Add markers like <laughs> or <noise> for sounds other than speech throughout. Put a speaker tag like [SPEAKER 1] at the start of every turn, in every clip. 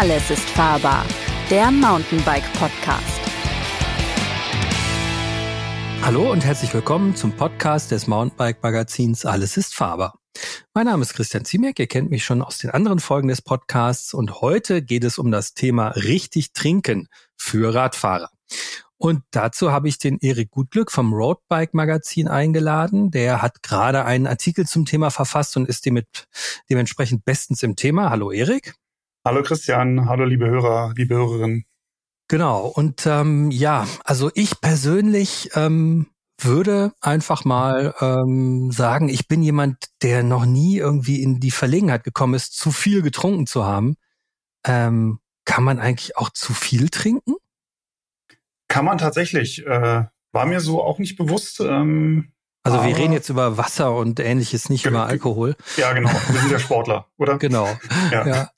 [SPEAKER 1] Alles ist fahrbar, der Mountainbike Podcast.
[SPEAKER 2] Hallo und herzlich willkommen zum Podcast des Mountainbike Magazins Alles ist fahrbar. Mein Name ist Christian Ziemek, ihr kennt mich schon aus den anderen Folgen des Podcasts und heute geht es um das Thema richtig trinken für Radfahrer. Und dazu habe ich den Erik Gutglück vom Roadbike Magazin eingeladen. Der hat gerade einen Artikel zum Thema verfasst und ist damit dementsprechend bestens im Thema. Hallo Erik.
[SPEAKER 3] Hallo Christian, hallo liebe Hörer, liebe Hörerinnen.
[SPEAKER 2] Genau, und ähm, ja, also ich persönlich ähm, würde einfach mal ähm, sagen, ich bin jemand, der noch nie irgendwie in die Verlegenheit gekommen ist, zu viel getrunken zu haben. Ähm, kann man eigentlich auch zu viel trinken?
[SPEAKER 3] Kann man tatsächlich. Äh, war mir so auch nicht bewusst. Ähm,
[SPEAKER 2] also wir reden jetzt über Wasser und ähnliches, nicht über Alkohol.
[SPEAKER 3] Ja, genau. <laughs> Wir sind ja Sportler, oder?
[SPEAKER 2] Genau.
[SPEAKER 3] Ja. ja.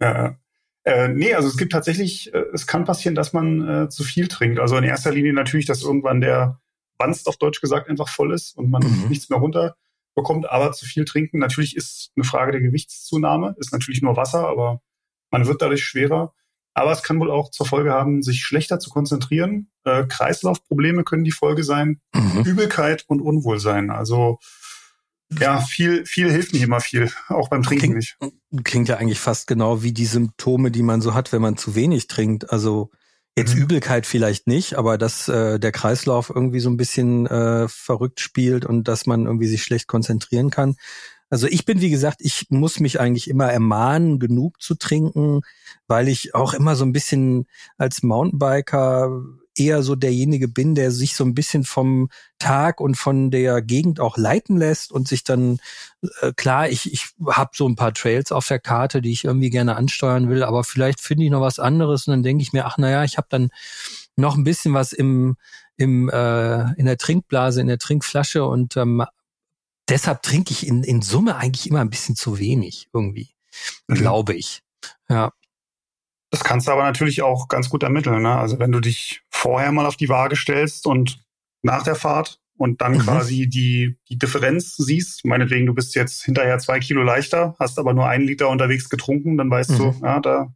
[SPEAKER 3] ja. Äh, nee, also es gibt tatsächlich, äh, es kann passieren, dass man äh, zu viel trinkt. Also in erster Linie natürlich, dass irgendwann der Wanst auf Deutsch gesagt einfach voll ist und man mhm. nichts mehr runterbekommt. Aber zu viel trinken natürlich ist eine Frage der Gewichtszunahme, ist natürlich nur Wasser, aber man wird dadurch schwerer. Aber es kann wohl auch zur Folge haben, sich schlechter zu konzentrieren. Äh, Kreislaufprobleme können die Folge sein, mhm. Übelkeit und Unwohlsein. Also ja, viel, viel hilft nicht immer viel, auch beim Trinken
[SPEAKER 2] klingt,
[SPEAKER 3] nicht.
[SPEAKER 2] Klingt ja eigentlich fast genau wie die Symptome, die man so hat, wenn man zu wenig trinkt. Also jetzt mhm. Übelkeit vielleicht nicht, aber dass äh, der Kreislauf irgendwie so ein bisschen äh, verrückt spielt und dass man irgendwie sich schlecht konzentrieren kann. Also ich bin, wie gesagt, ich muss mich eigentlich immer ermahnen, genug zu trinken, weil ich auch immer so ein bisschen als Mountainbiker eher so derjenige bin, der sich so ein bisschen vom Tag und von der Gegend auch leiten lässt und sich dann äh, klar, ich ich habe so ein paar Trails auf der Karte, die ich irgendwie gerne ansteuern will, aber vielleicht finde ich noch was anderes und dann denke ich mir, ach naja, ich habe dann noch ein bisschen was im im äh, in der Trinkblase, in der Trinkflasche und ähm, deshalb trinke ich in, in Summe eigentlich immer ein bisschen zu wenig irgendwie, mhm. glaube ich. Ja.
[SPEAKER 3] Das kannst du aber natürlich auch ganz gut ermitteln. Ne? Also wenn du dich vorher mal auf die Waage stellst und nach der Fahrt und dann mhm. quasi die, die Differenz siehst, meinetwegen, du bist jetzt hinterher zwei Kilo leichter, hast aber nur einen Liter unterwegs getrunken, dann weißt mhm. du, ja, da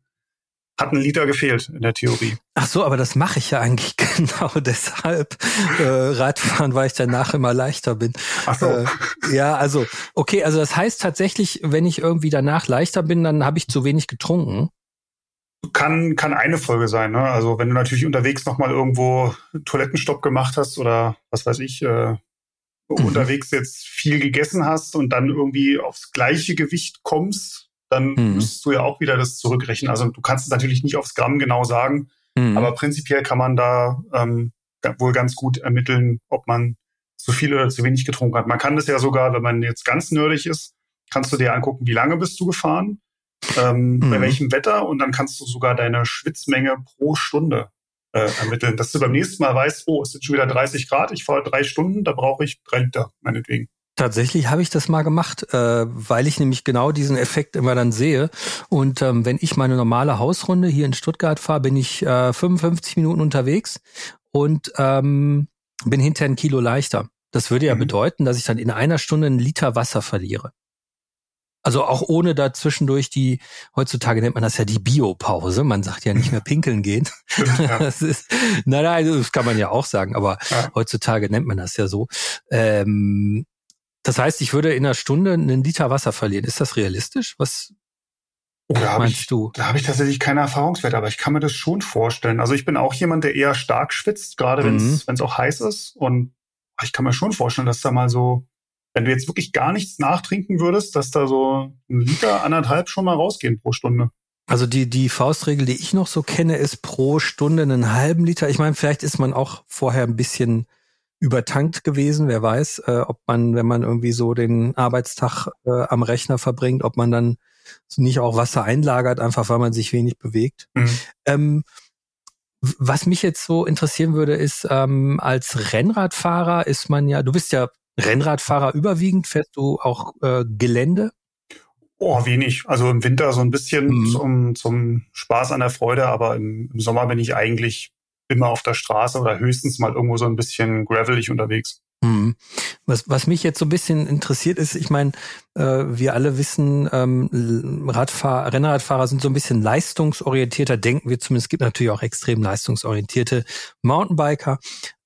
[SPEAKER 3] hat ein Liter gefehlt in der Theorie.
[SPEAKER 2] Ach so, aber das mache ich ja eigentlich <laughs> genau deshalb. Äh, Radfahren, weil ich danach immer leichter bin.
[SPEAKER 3] Ach so. Äh,
[SPEAKER 2] ja, also, okay, also das heißt tatsächlich, wenn ich irgendwie danach leichter bin, dann habe ich zu wenig getrunken.
[SPEAKER 3] Kann, kann eine Folge sein. Ne? Also wenn du natürlich unterwegs nochmal irgendwo Toilettenstopp gemacht hast oder was weiß ich, äh, mhm. unterwegs jetzt viel gegessen hast und dann irgendwie aufs gleiche Gewicht kommst, dann mhm. müsstest du ja auch wieder das zurückrechnen. Also du kannst es natürlich nicht aufs Gramm genau sagen, mhm. aber prinzipiell kann man da ähm, wohl ganz gut ermitteln, ob man zu viel oder zu wenig getrunken hat. Man kann das ja sogar, wenn man jetzt ganz nerdig ist, kannst du dir angucken, wie lange bist du gefahren, ähm, mhm. bei welchem Wetter und dann kannst du sogar deine Schwitzmenge pro Stunde äh, ermitteln, dass du beim nächsten Mal weißt, oh, es sind schon wieder 30 Grad, ich fahre drei Stunden, da brauche ich drei Liter, meinetwegen.
[SPEAKER 2] Tatsächlich habe ich das mal gemacht, äh, weil ich nämlich genau diesen Effekt immer dann sehe. Und ähm, wenn ich meine normale Hausrunde hier in Stuttgart fahre, bin ich äh, 55 Minuten unterwegs und ähm, bin hinter ein Kilo leichter. Das würde ja mhm. bedeuten, dass ich dann in einer Stunde einen Liter Wasser verliere. Also auch ohne da zwischendurch die, heutzutage nennt man das ja die Biopause. Man sagt ja nicht mehr <laughs> pinkeln gehen. Ja. <laughs> Das ist, nein, nein, das kann man ja auch sagen, aber ja. heutzutage nennt man das ja so. Ähm, das heißt, ich würde in einer Stunde einen Liter Wasser verlieren. Ist das realistisch? Was
[SPEAKER 3] oh, da meinst ich, du? Da habe ich tatsächlich keine Erfahrungswerte, aber ich kann mir das schon vorstellen. Also ich bin auch jemand, der eher stark schwitzt, gerade wenn es mhm. auch heiß ist. Und ich kann mir schon vorstellen, dass da mal so, wenn du jetzt wirklich gar nichts nachtrinken würdest, dass da so ein Liter, anderthalb schon mal rausgehen pro Stunde.
[SPEAKER 2] Also die, die Faustregel, die ich noch so kenne, ist pro Stunde einen halben Liter. Ich meine, vielleicht ist man auch vorher ein bisschen übertankt gewesen. Wer weiß, äh, ob man, wenn man irgendwie so den Arbeitstag äh, am Rechner verbringt, ob man dann nicht auch Wasser einlagert, einfach weil man sich wenig bewegt. Mhm. Ähm, was mich jetzt so interessieren würde, ist, ähm, als Rennradfahrer ist man ja, du bist ja Rennradfahrer überwiegend, fährst du auch äh, Gelände?
[SPEAKER 3] Oh, wenig. Also im Winter so ein bisschen mhm. zum, zum Spaß an der Freude, aber im, im Sommer bin ich eigentlich immer auf der Straße oder höchstens mal irgendwo so ein bisschen gravelig unterwegs.
[SPEAKER 2] Hm. Was, was mich jetzt so ein bisschen interessiert ist, ich meine, äh, wir alle wissen, ähm, Radfahr Rennradfahrer sind so ein bisschen leistungsorientierter, denken wir zumindest. Es gibt natürlich auch extrem leistungsorientierte Mountainbiker.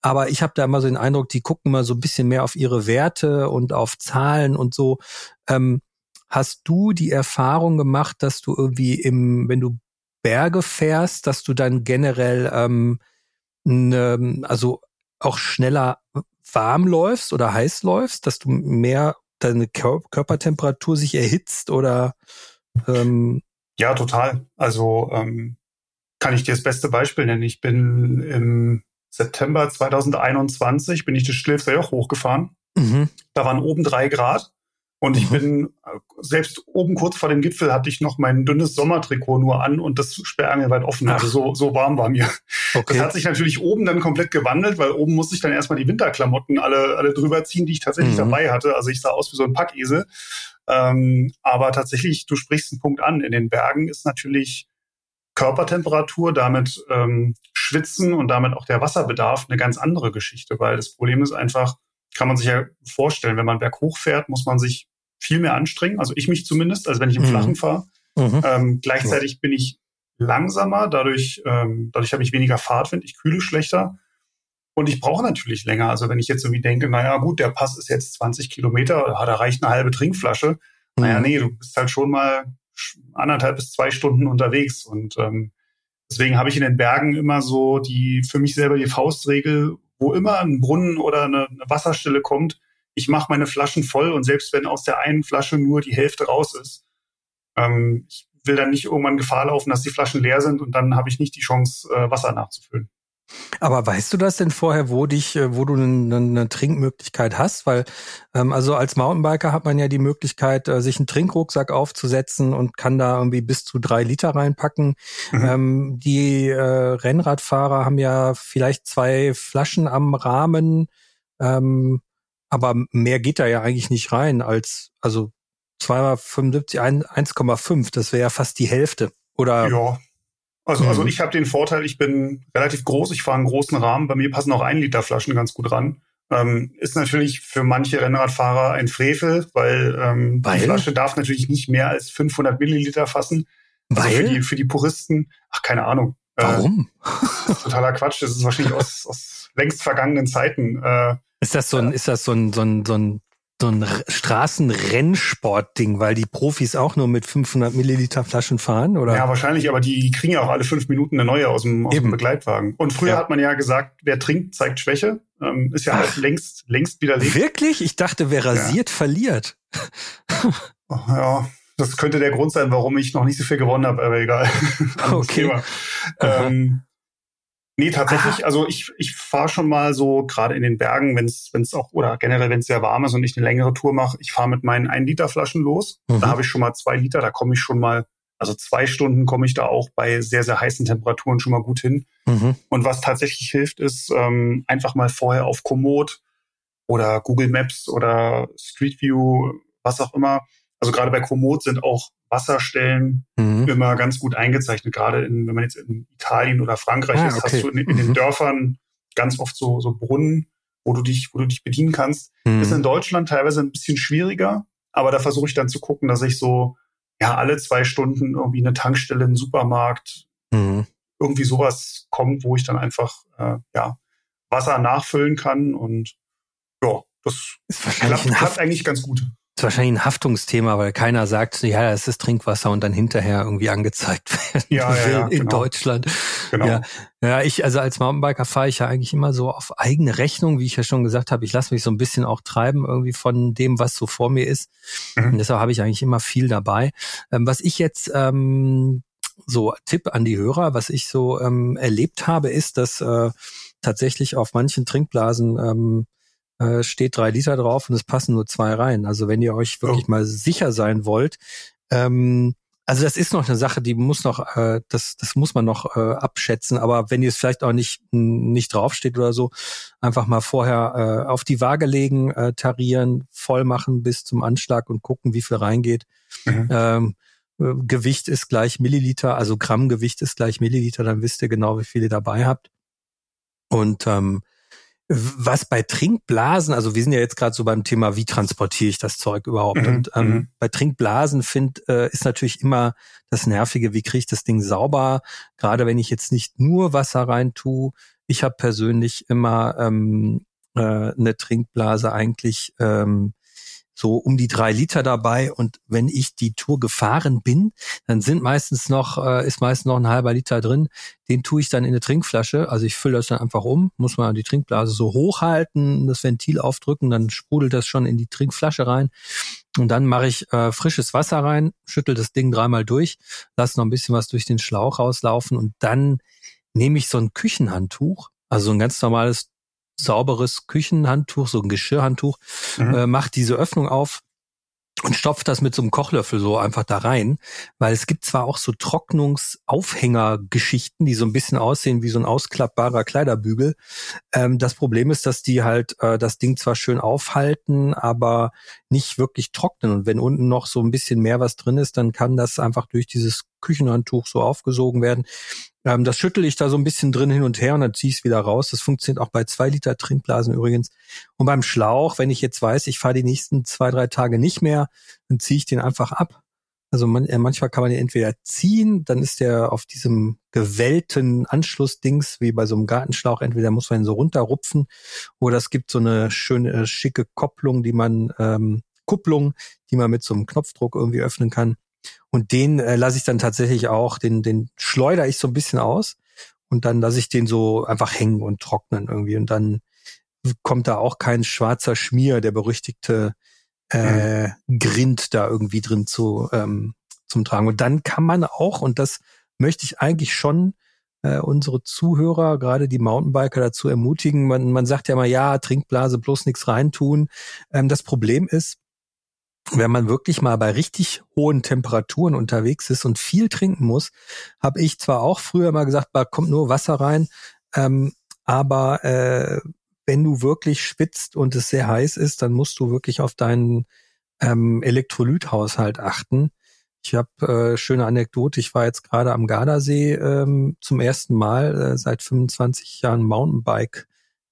[SPEAKER 2] Aber ich habe da immer so den Eindruck, die gucken immer so ein bisschen mehr auf ihre Werte und auf Zahlen und so. Ähm, hast du die Erfahrung gemacht, dass du irgendwie im, wenn du Berge fährst, dass du dann generell ähm, ne, also auch schneller warm läufst oder heiß läufst, dass du mehr deine Körpertemperatur sich erhitzt oder ähm
[SPEAKER 3] ja, total. Also ähm, kann ich dir das beste Beispiel nennen. Ich bin im September 2021 bin ich das Schilfser Joch hochgefahren. Mhm. Da waren oben drei Grad und ich mhm. bin, selbst oben kurz vor dem Gipfel hatte ich noch mein dünnes Sommertrikot nur an und das sperrangelweit offen. Also so, so warm war mir. Okay. Das hat sich natürlich oben dann komplett gewandelt, weil oben musste ich dann erstmal die Winterklamotten alle, alle drüber ziehen, die ich tatsächlich mhm. dabei hatte. Also ich sah aus wie so ein Packesel. Ähm, aber tatsächlich, du sprichst einen Punkt an. In den Bergen ist natürlich Körpertemperatur, damit ähm, Schwitzen und damit auch der Wasserbedarf eine ganz andere Geschichte, weil das Problem ist einfach, kann man sich ja vorstellen, wenn man berghoch fährt, muss man sich viel mehr anstrengen. Also ich mich zumindest, als wenn ich im mhm. Flachen fahre. Mhm. Ähm, gleichzeitig ja. bin ich langsamer, dadurch, ähm, dadurch habe ich weniger Fahrtwind, ich kühle schlechter. Und ich brauche natürlich länger. Also wenn ich jetzt irgendwie denke, naja, gut, der Pass ist jetzt 20 Kilometer, da reicht eine halbe Trinkflasche. Mhm. Naja, nee, du bist halt schon mal anderthalb bis zwei Stunden unterwegs. Und ähm, deswegen habe ich in den Bergen immer so die für mich selber die Faustregel, wo immer ein Brunnen oder eine, eine Wasserstelle kommt, ich mache meine Flaschen voll und selbst wenn aus der einen Flasche nur die Hälfte raus ist, ähm, ich will dann nicht irgendwann Gefahr laufen, dass die Flaschen leer sind und dann habe ich nicht die Chance, äh, Wasser nachzufüllen.
[SPEAKER 2] Aber weißt du das denn vorher, wo dich, äh, wo du eine, eine Trinkmöglichkeit hast? Weil ähm, also als Mountainbiker hat man ja die Möglichkeit, äh, sich einen Trinkrucksack aufzusetzen und kann da irgendwie bis zu drei Liter reinpacken. Mhm. Ähm, die äh, Rennradfahrer haben ja vielleicht zwei Flaschen am Rahmen, ähm, aber mehr geht da ja eigentlich nicht rein als also 275, 1,5. Das wäre ja fast die Hälfte. Oder
[SPEAKER 3] ja. Also, also mhm. ich habe den Vorteil, ich bin relativ groß, ich fahre einen großen Rahmen, bei mir passen auch ein Liter Flaschen ganz gut ran. Ähm, ist natürlich für manche Rennradfahrer ein Frevel, weil, ähm, weil? die Flasche darf natürlich nicht mehr als 500 Milliliter fassen. Also weil? für die, für die Puristen, ach, keine Ahnung.
[SPEAKER 2] Äh, Warum?
[SPEAKER 3] Äh, totaler Quatsch. Das ist wahrscheinlich <laughs> aus, aus längst vergangenen Zeiten. Äh,
[SPEAKER 2] ist das so ein, ist das so ein, so ein, so ein so ein Straßenrennsport-Ding, weil die Profis auch nur mit 500 Milliliter Flaschen fahren, oder?
[SPEAKER 3] Ja, wahrscheinlich, aber die kriegen ja auch alle fünf Minuten eine neue aus dem, aus dem Begleitwagen. Und früher ja. hat man ja gesagt, wer trinkt, zeigt Schwäche. Ähm, ist ja Ach, längst, längst widerlegt.
[SPEAKER 2] Wirklich? Ich dachte, wer rasiert, ja. verliert.
[SPEAKER 3] Oh, ja, das könnte der Grund sein, warum ich noch nicht so viel gewonnen habe, aber egal.
[SPEAKER 2] okay. <laughs>
[SPEAKER 3] Ähm, Nee, tatsächlich, Aha. also ich, ich fahre schon mal so gerade in den Bergen, wenn es wenn's auch, oder generell, wenn es sehr warm ist und ich eine längere Tour mache, ich fahre mit meinen 1 Liter Flaschen los. Mhm. Da habe ich schon mal zwei Liter, da komme ich schon mal, also zwei Stunden komme ich da auch bei sehr, sehr heißen Temperaturen schon mal gut hin. Mhm. Und was tatsächlich hilft, ist ähm, einfach mal vorher auf Komoot oder Google Maps oder Street View, was auch immer. Also gerade bei Komoot sind auch Wasserstellen mhm. immer ganz gut eingezeichnet. Gerade in, wenn man jetzt in Italien oder Frankreich ah, ist, okay. hast du in, in den mhm. Dörfern ganz oft so, so Brunnen, wo du dich, wo du dich bedienen kannst. Mhm. Ist in Deutschland teilweise ein bisschen schwieriger, aber da versuche ich dann zu gucken, dass ich so ja alle zwei Stunden irgendwie eine Tankstelle, einen Supermarkt, mhm. irgendwie sowas kommt, wo ich dann einfach äh, ja Wasser nachfüllen kann und ja, das klappt, klappt eigentlich ganz gut
[SPEAKER 2] ist wahrscheinlich ein Haftungsthema, weil keiner sagt, ja, es ist Trinkwasser und dann hinterher irgendwie angezeigt <laughs> werden
[SPEAKER 3] ja, will ja,
[SPEAKER 2] in genau. Deutschland. Genau. Ja, ja, ich, also als Mountainbiker fahre ich ja eigentlich immer so auf eigene Rechnung, wie ich ja schon gesagt habe. Ich lasse mich so ein bisschen auch treiben irgendwie von dem, was so vor mir ist. Mhm. Und deshalb habe ich eigentlich immer viel dabei. Ähm, was ich jetzt ähm, so Tipp an die Hörer, was ich so ähm, erlebt habe, ist, dass äh, tatsächlich auf manchen Trinkblasen ähm, äh, steht drei Liter drauf und es passen nur zwei rein. Also wenn ihr euch wirklich oh. mal sicher sein wollt, ähm, also das ist noch eine Sache, die muss noch, äh, das, das muss man noch äh, abschätzen. Aber wenn ihr es vielleicht auch nicht nicht draufsteht oder so, einfach mal vorher äh, auf die Waage legen, äh, tarieren, voll machen bis zum Anschlag und gucken, wie viel reingeht. Mhm. Ähm, äh, Gewicht ist gleich Milliliter, also Grammgewicht ist gleich Milliliter, dann wisst ihr genau, wie viel ihr dabei habt. Und ähm, was bei Trinkblasen, also wir sind ja jetzt gerade so beim Thema, wie transportiere ich das Zeug überhaupt?
[SPEAKER 3] Mhm,
[SPEAKER 2] und ähm,
[SPEAKER 3] mhm.
[SPEAKER 2] bei Trinkblasen find, äh, ist natürlich immer das Nervige, wie kriege ich das Ding sauber? Gerade wenn ich jetzt nicht nur Wasser rein tue. Ich habe persönlich immer ähm, äh, eine Trinkblase eigentlich ähm, so um die drei Liter dabei und wenn ich die Tour gefahren bin, dann sind meistens noch, äh, ist meistens noch ein halber Liter drin. Den tue ich dann in eine Trinkflasche. Also ich fülle das dann einfach um, muss man die Trinkblase so hochhalten, das Ventil aufdrücken, dann sprudelt das schon in die Trinkflasche rein. Und dann mache ich äh, frisches Wasser rein, schüttel das Ding dreimal durch, lasse noch ein bisschen was durch den Schlauch rauslaufen und dann nehme ich so ein Küchenhandtuch, also ein ganz normales sauberes Küchenhandtuch, so ein Geschirrhandtuch,
[SPEAKER 3] Mhm.
[SPEAKER 2] äh, macht diese Öffnung auf und stopft das mit so einem Kochlöffel so einfach da rein, weil es gibt zwar auch so Trocknungsaufhängergeschichten, die so ein bisschen aussehen wie so ein ausklappbarer Kleiderbügel. Ähm, das Problem ist, dass die halt äh, das Ding zwar schön aufhalten, aber nicht wirklich trocknen. Und wenn unten noch so ein bisschen mehr was drin ist, dann kann das einfach durch dieses Küchenhandtuch so aufgesogen werden. Ähm, das schüttel ich da so ein bisschen drin hin und her und dann ziehe ich es wieder raus. Das funktioniert auch bei zwei Liter Trinkblasen übrigens. Und beim Schlauch, wenn ich jetzt weiß, ich fahre die nächsten zwei, drei Tage nicht mehr, dann ziehe ich den einfach ab. Also man, äh, manchmal kann man den entweder ziehen, dann ist der auf diesem gewellten Anschlussdings, wie bei so einem Gartenschlauch, entweder muss man ihn so runterrupfen oder es gibt so eine schöne, äh, schicke Kopplung, die man, ähm, Kupplung, die man mit so einem Knopfdruck irgendwie öffnen kann. Und den äh, lasse ich dann tatsächlich auch, den, den schleuder ich so ein bisschen aus und dann lasse ich den so einfach hängen und trocknen irgendwie. Und dann kommt da auch kein schwarzer Schmier, der berüchtigte äh, Grind da irgendwie drin zu ähm, zum Tragen. Und dann kann man auch, und das möchte ich eigentlich schon äh, unsere Zuhörer, gerade die Mountainbiker dazu ermutigen. Man, man sagt ja mal, ja, Trinkblase, bloß nichts reintun. Ähm, das Problem ist, wenn man wirklich mal bei richtig hohen Temperaturen unterwegs ist und viel trinken muss, habe ich zwar auch früher mal gesagt, da kommt nur Wasser rein, ähm, aber äh, wenn du wirklich schwitzt und es sehr heiß ist, dann musst du wirklich auf deinen ähm, Elektrolythaushalt achten. Ich habe äh, schöne Anekdote. Ich war jetzt gerade am Gardasee ähm, zum ersten Mal äh, seit 25 Jahren Mountainbike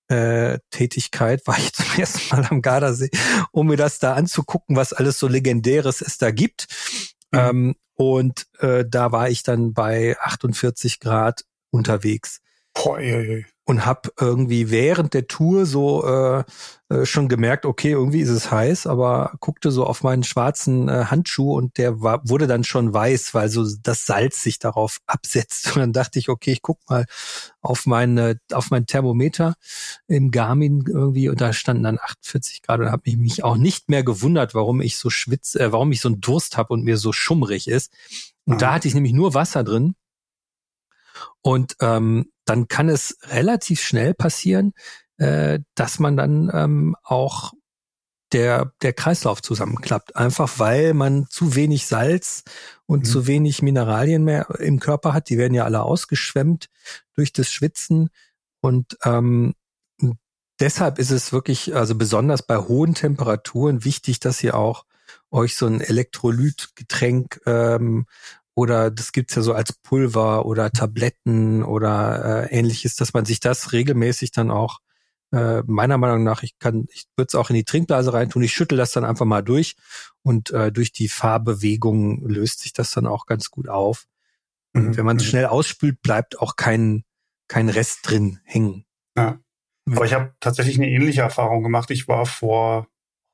[SPEAKER 2] äh, Tätigkeit <laughs> war ich zum ersten Mal am Gardasee, um mir das da anzugucken, was alles so legendäres es da gibt.
[SPEAKER 3] Mhm.
[SPEAKER 2] Ähm, und äh, da war ich dann bei 48 Grad unterwegs
[SPEAKER 3] Boah, ey, ey.
[SPEAKER 2] und habe irgendwie während der Tour so äh, äh, schon gemerkt, okay, irgendwie ist es heiß, aber guckte so auf meinen schwarzen äh, Handschuh und der war, wurde dann schon weiß, weil so das Salz sich darauf <laughs> absetzt. Und dann dachte ich, okay, ich guck mal auf meine auf mein Thermometer im Garmin irgendwie und da standen dann 48 Grad und habe mich, mich auch nicht mehr gewundert, warum ich so schwitz, äh, warum ich so einen Durst habe und mir so schummrig ist. Und
[SPEAKER 3] Mhm.
[SPEAKER 2] da hatte ich nämlich nur Wasser drin. Und ähm, dann kann es relativ schnell passieren, äh, dass man dann ähm, auch der, der Kreislauf zusammenklappt. Einfach weil man zu wenig Salz und
[SPEAKER 3] Mhm.
[SPEAKER 2] zu wenig Mineralien mehr im Körper hat. Die werden ja alle ausgeschwemmt durch das Schwitzen. Und ähm, deshalb ist es wirklich, also besonders bei hohen Temperaturen wichtig, dass ihr auch euch so ein Elektrolytgetränk ähm, oder das gibt's ja so als Pulver oder Tabletten oder äh, ähnliches, dass man sich das regelmäßig dann auch äh, meiner Meinung nach, ich kann, ich würde es auch in die Trinkblase reintun, ich schüttel das dann einfach mal durch und äh, durch die Fahrbewegung löst sich das dann auch ganz gut auf. Und
[SPEAKER 3] Mhm,
[SPEAKER 2] wenn man es
[SPEAKER 3] mhm.
[SPEAKER 2] schnell ausspült, bleibt auch kein, kein Rest drin hängen.
[SPEAKER 3] Ja. Aber ich habe tatsächlich eine ähnliche Erfahrung gemacht. Ich war vor,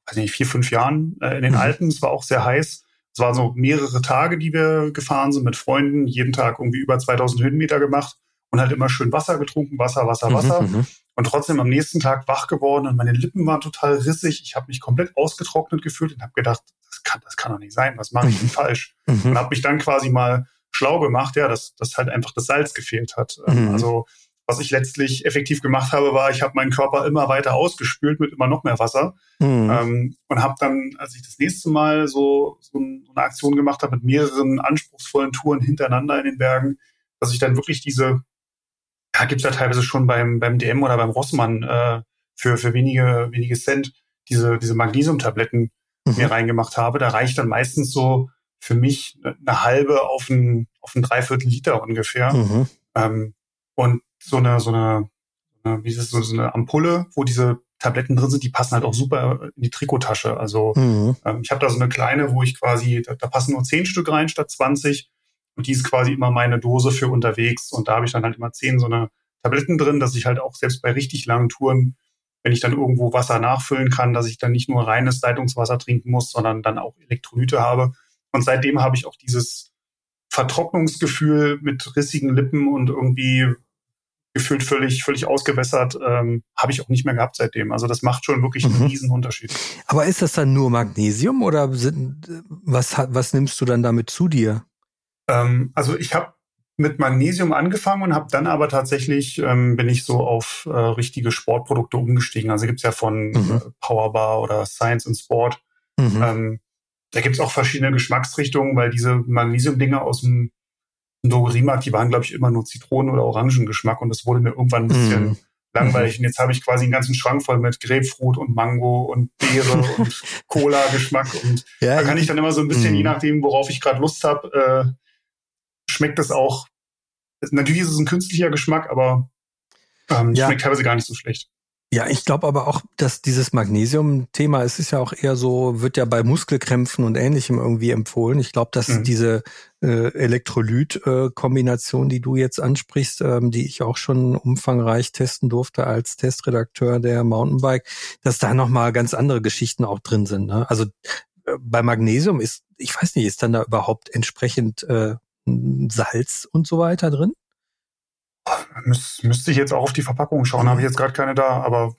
[SPEAKER 3] weiß nicht, vier, fünf Jahren äh, in den
[SPEAKER 2] Mhm.
[SPEAKER 3] Alpen. Es war auch sehr heiß. Es waren so mehrere Tage, die wir gefahren sind mit Freunden. Jeden Tag irgendwie über 2000 Höhenmeter gemacht und halt immer schön Wasser getrunken. Wasser, Wasser, Wasser.
[SPEAKER 2] Mhm, mhm.
[SPEAKER 3] Und trotzdem am nächsten Tag wach geworden und meine Lippen waren total rissig. Ich habe mich komplett ausgetrocknet gefühlt und habe gedacht, das kann, das kann doch nicht sein. Was mache ich denn falsch?
[SPEAKER 2] Mhm.
[SPEAKER 3] und habe mich dann quasi mal schlau gemacht, ja, dass, dass halt einfach das Salz gefehlt hat.
[SPEAKER 2] Mhm.
[SPEAKER 3] Also was ich letztlich effektiv gemacht habe, war, ich habe meinen Körper immer weiter ausgespült mit immer noch mehr Wasser
[SPEAKER 2] Mhm.
[SPEAKER 3] ähm, und habe dann, als ich das nächste Mal so, so ein- so eine Aktion gemacht habe mit mehreren anspruchsvollen Touren hintereinander in den Bergen, dass ich dann wirklich diese, ja, gibt's ja teilweise schon beim, beim DM oder beim Rossmann äh, für, für wenige, wenige Cent diese, diese Magnesiumtabletten
[SPEAKER 2] Mhm.
[SPEAKER 3] mir reingemacht habe. Da reicht dann meistens so für mich eine halbe auf ein, auf ein Dreiviertel Liter ungefähr.
[SPEAKER 2] Mhm.
[SPEAKER 3] Ähm, und so eine, so eine wie ist das, so eine Ampulle, wo diese Tabletten drin sind, die passen halt auch super in die Trikottasche. Also mhm. ähm, ich habe da so eine kleine, wo ich quasi, da, da passen nur zehn Stück rein statt 20 und die ist quasi immer meine Dose für unterwegs und da habe ich dann halt immer zehn so eine Tabletten drin, dass ich halt auch selbst bei richtig langen Touren, wenn ich dann irgendwo Wasser nachfüllen kann, dass ich dann nicht nur reines Leitungswasser trinken muss, sondern dann auch Elektrolyte habe. Und seitdem habe ich auch dieses Vertrocknungsgefühl mit rissigen Lippen und irgendwie gefühlt völlig, völlig ausgewässert, ähm, habe ich auch nicht mehr gehabt seitdem. Also das macht schon wirklich einen mhm. riesen Unterschied.
[SPEAKER 2] Aber ist das dann nur Magnesium oder sind, was, was nimmst du dann damit zu dir?
[SPEAKER 3] Ähm, also ich habe mit Magnesium angefangen und habe dann aber tatsächlich, ähm, bin ich so auf äh, richtige Sportprodukte umgestiegen. Also gibt's ja von mhm. äh, Powerbar oder Science and Sport. Mhm. Ähm, da gibt's auch verschiedene Geschmacksrichtungen, weil diese Magnesium-Dinge aus dem Drogeriemarkt, die waren, glaube ich, immer nur Zitronen- oder Orangengeschmack und das wurde mir irgendwann ein bisschen mm. langweilig. Und jetzt habe ich quasi einen ganzen Schrank voll mit Grapefruit und Mango und Beere <laughs> und Cola-Geschmack. Und ja, da kann ich dann immer so ein bisschen, mm. je nachdem, worauf ich gerade Lust habe, äh, schmeckt das auch. Natürlich ist es ein künstlicher Geschmack, aber ähm, ja. schmeckt teilweise gar nicht so schlecht.
[SPEAKER 2] Ja, ich glaube aber auch, dass dieses Magnesium-Thema, es ist ja auch eher so, wird ja bei Muskelkrämpfen und ähnlichem irgendwie empfohlen. Ich glaube, dass mhm. diese äh, Elektrolyt-Kombination, die du jetzt ansprichst, ähm, die ich auch schon umfangreich testen durfte als Testredakteur der Mountainbike, dass da nochmal ganz andere Geschichten auch drin sind. Ne? Also äh, bei Magnesium ist, ich weiß nicht, ist dann da überhaupt entsprechend äh, Salz und so weiter drin?
[SPEAKER 3] Müs müsste ich jetzt auch auf die Verpackung schauen, habe ich jetzt gerade keine da, aber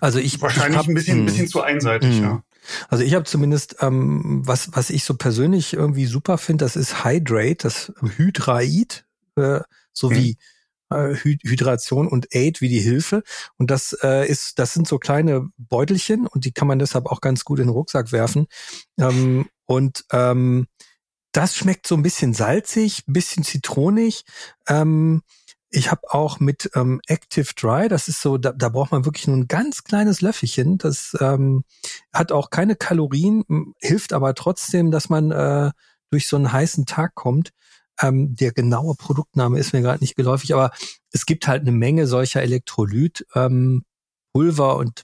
[SPEAKER 2] also ich
[SPEAKER 3] wahrscheinlich ich hab, ein bisschen, ein hm. bisschen zu einseitig, mh. ja.
[SPEAKER 2] Also ich habe zumindest, ähm, was, was ich so persönlich irgendwie super finde, das ist Hydrate, das Hydraid, äh, sowie mhm. äh, Hydration und Aid wie die Hilfe. Und das äh, ist, das sind so kleine Beutelchen und die kann man deshalb auch ganz gut in den Rucksack werfen. Ähm, und ähm, das schmeckt so ein bisschen salzig, ein bisschen zitronig. Ähm, ich habe auch mit ähm, Active Dry, das ist so, da, da braucht man wirklich nur ein ganz kleines Löffelchen. Das ähm, hat auch keine Kalorien, hilft aber trotzdem, dass man äh, durch so einen heißen Tag kommt. Ähm, der genaue Produktname ist mir gerade nicht geläufig, aber es gibt halt eine Menge solcher Elektrolyt ähm, Pulver und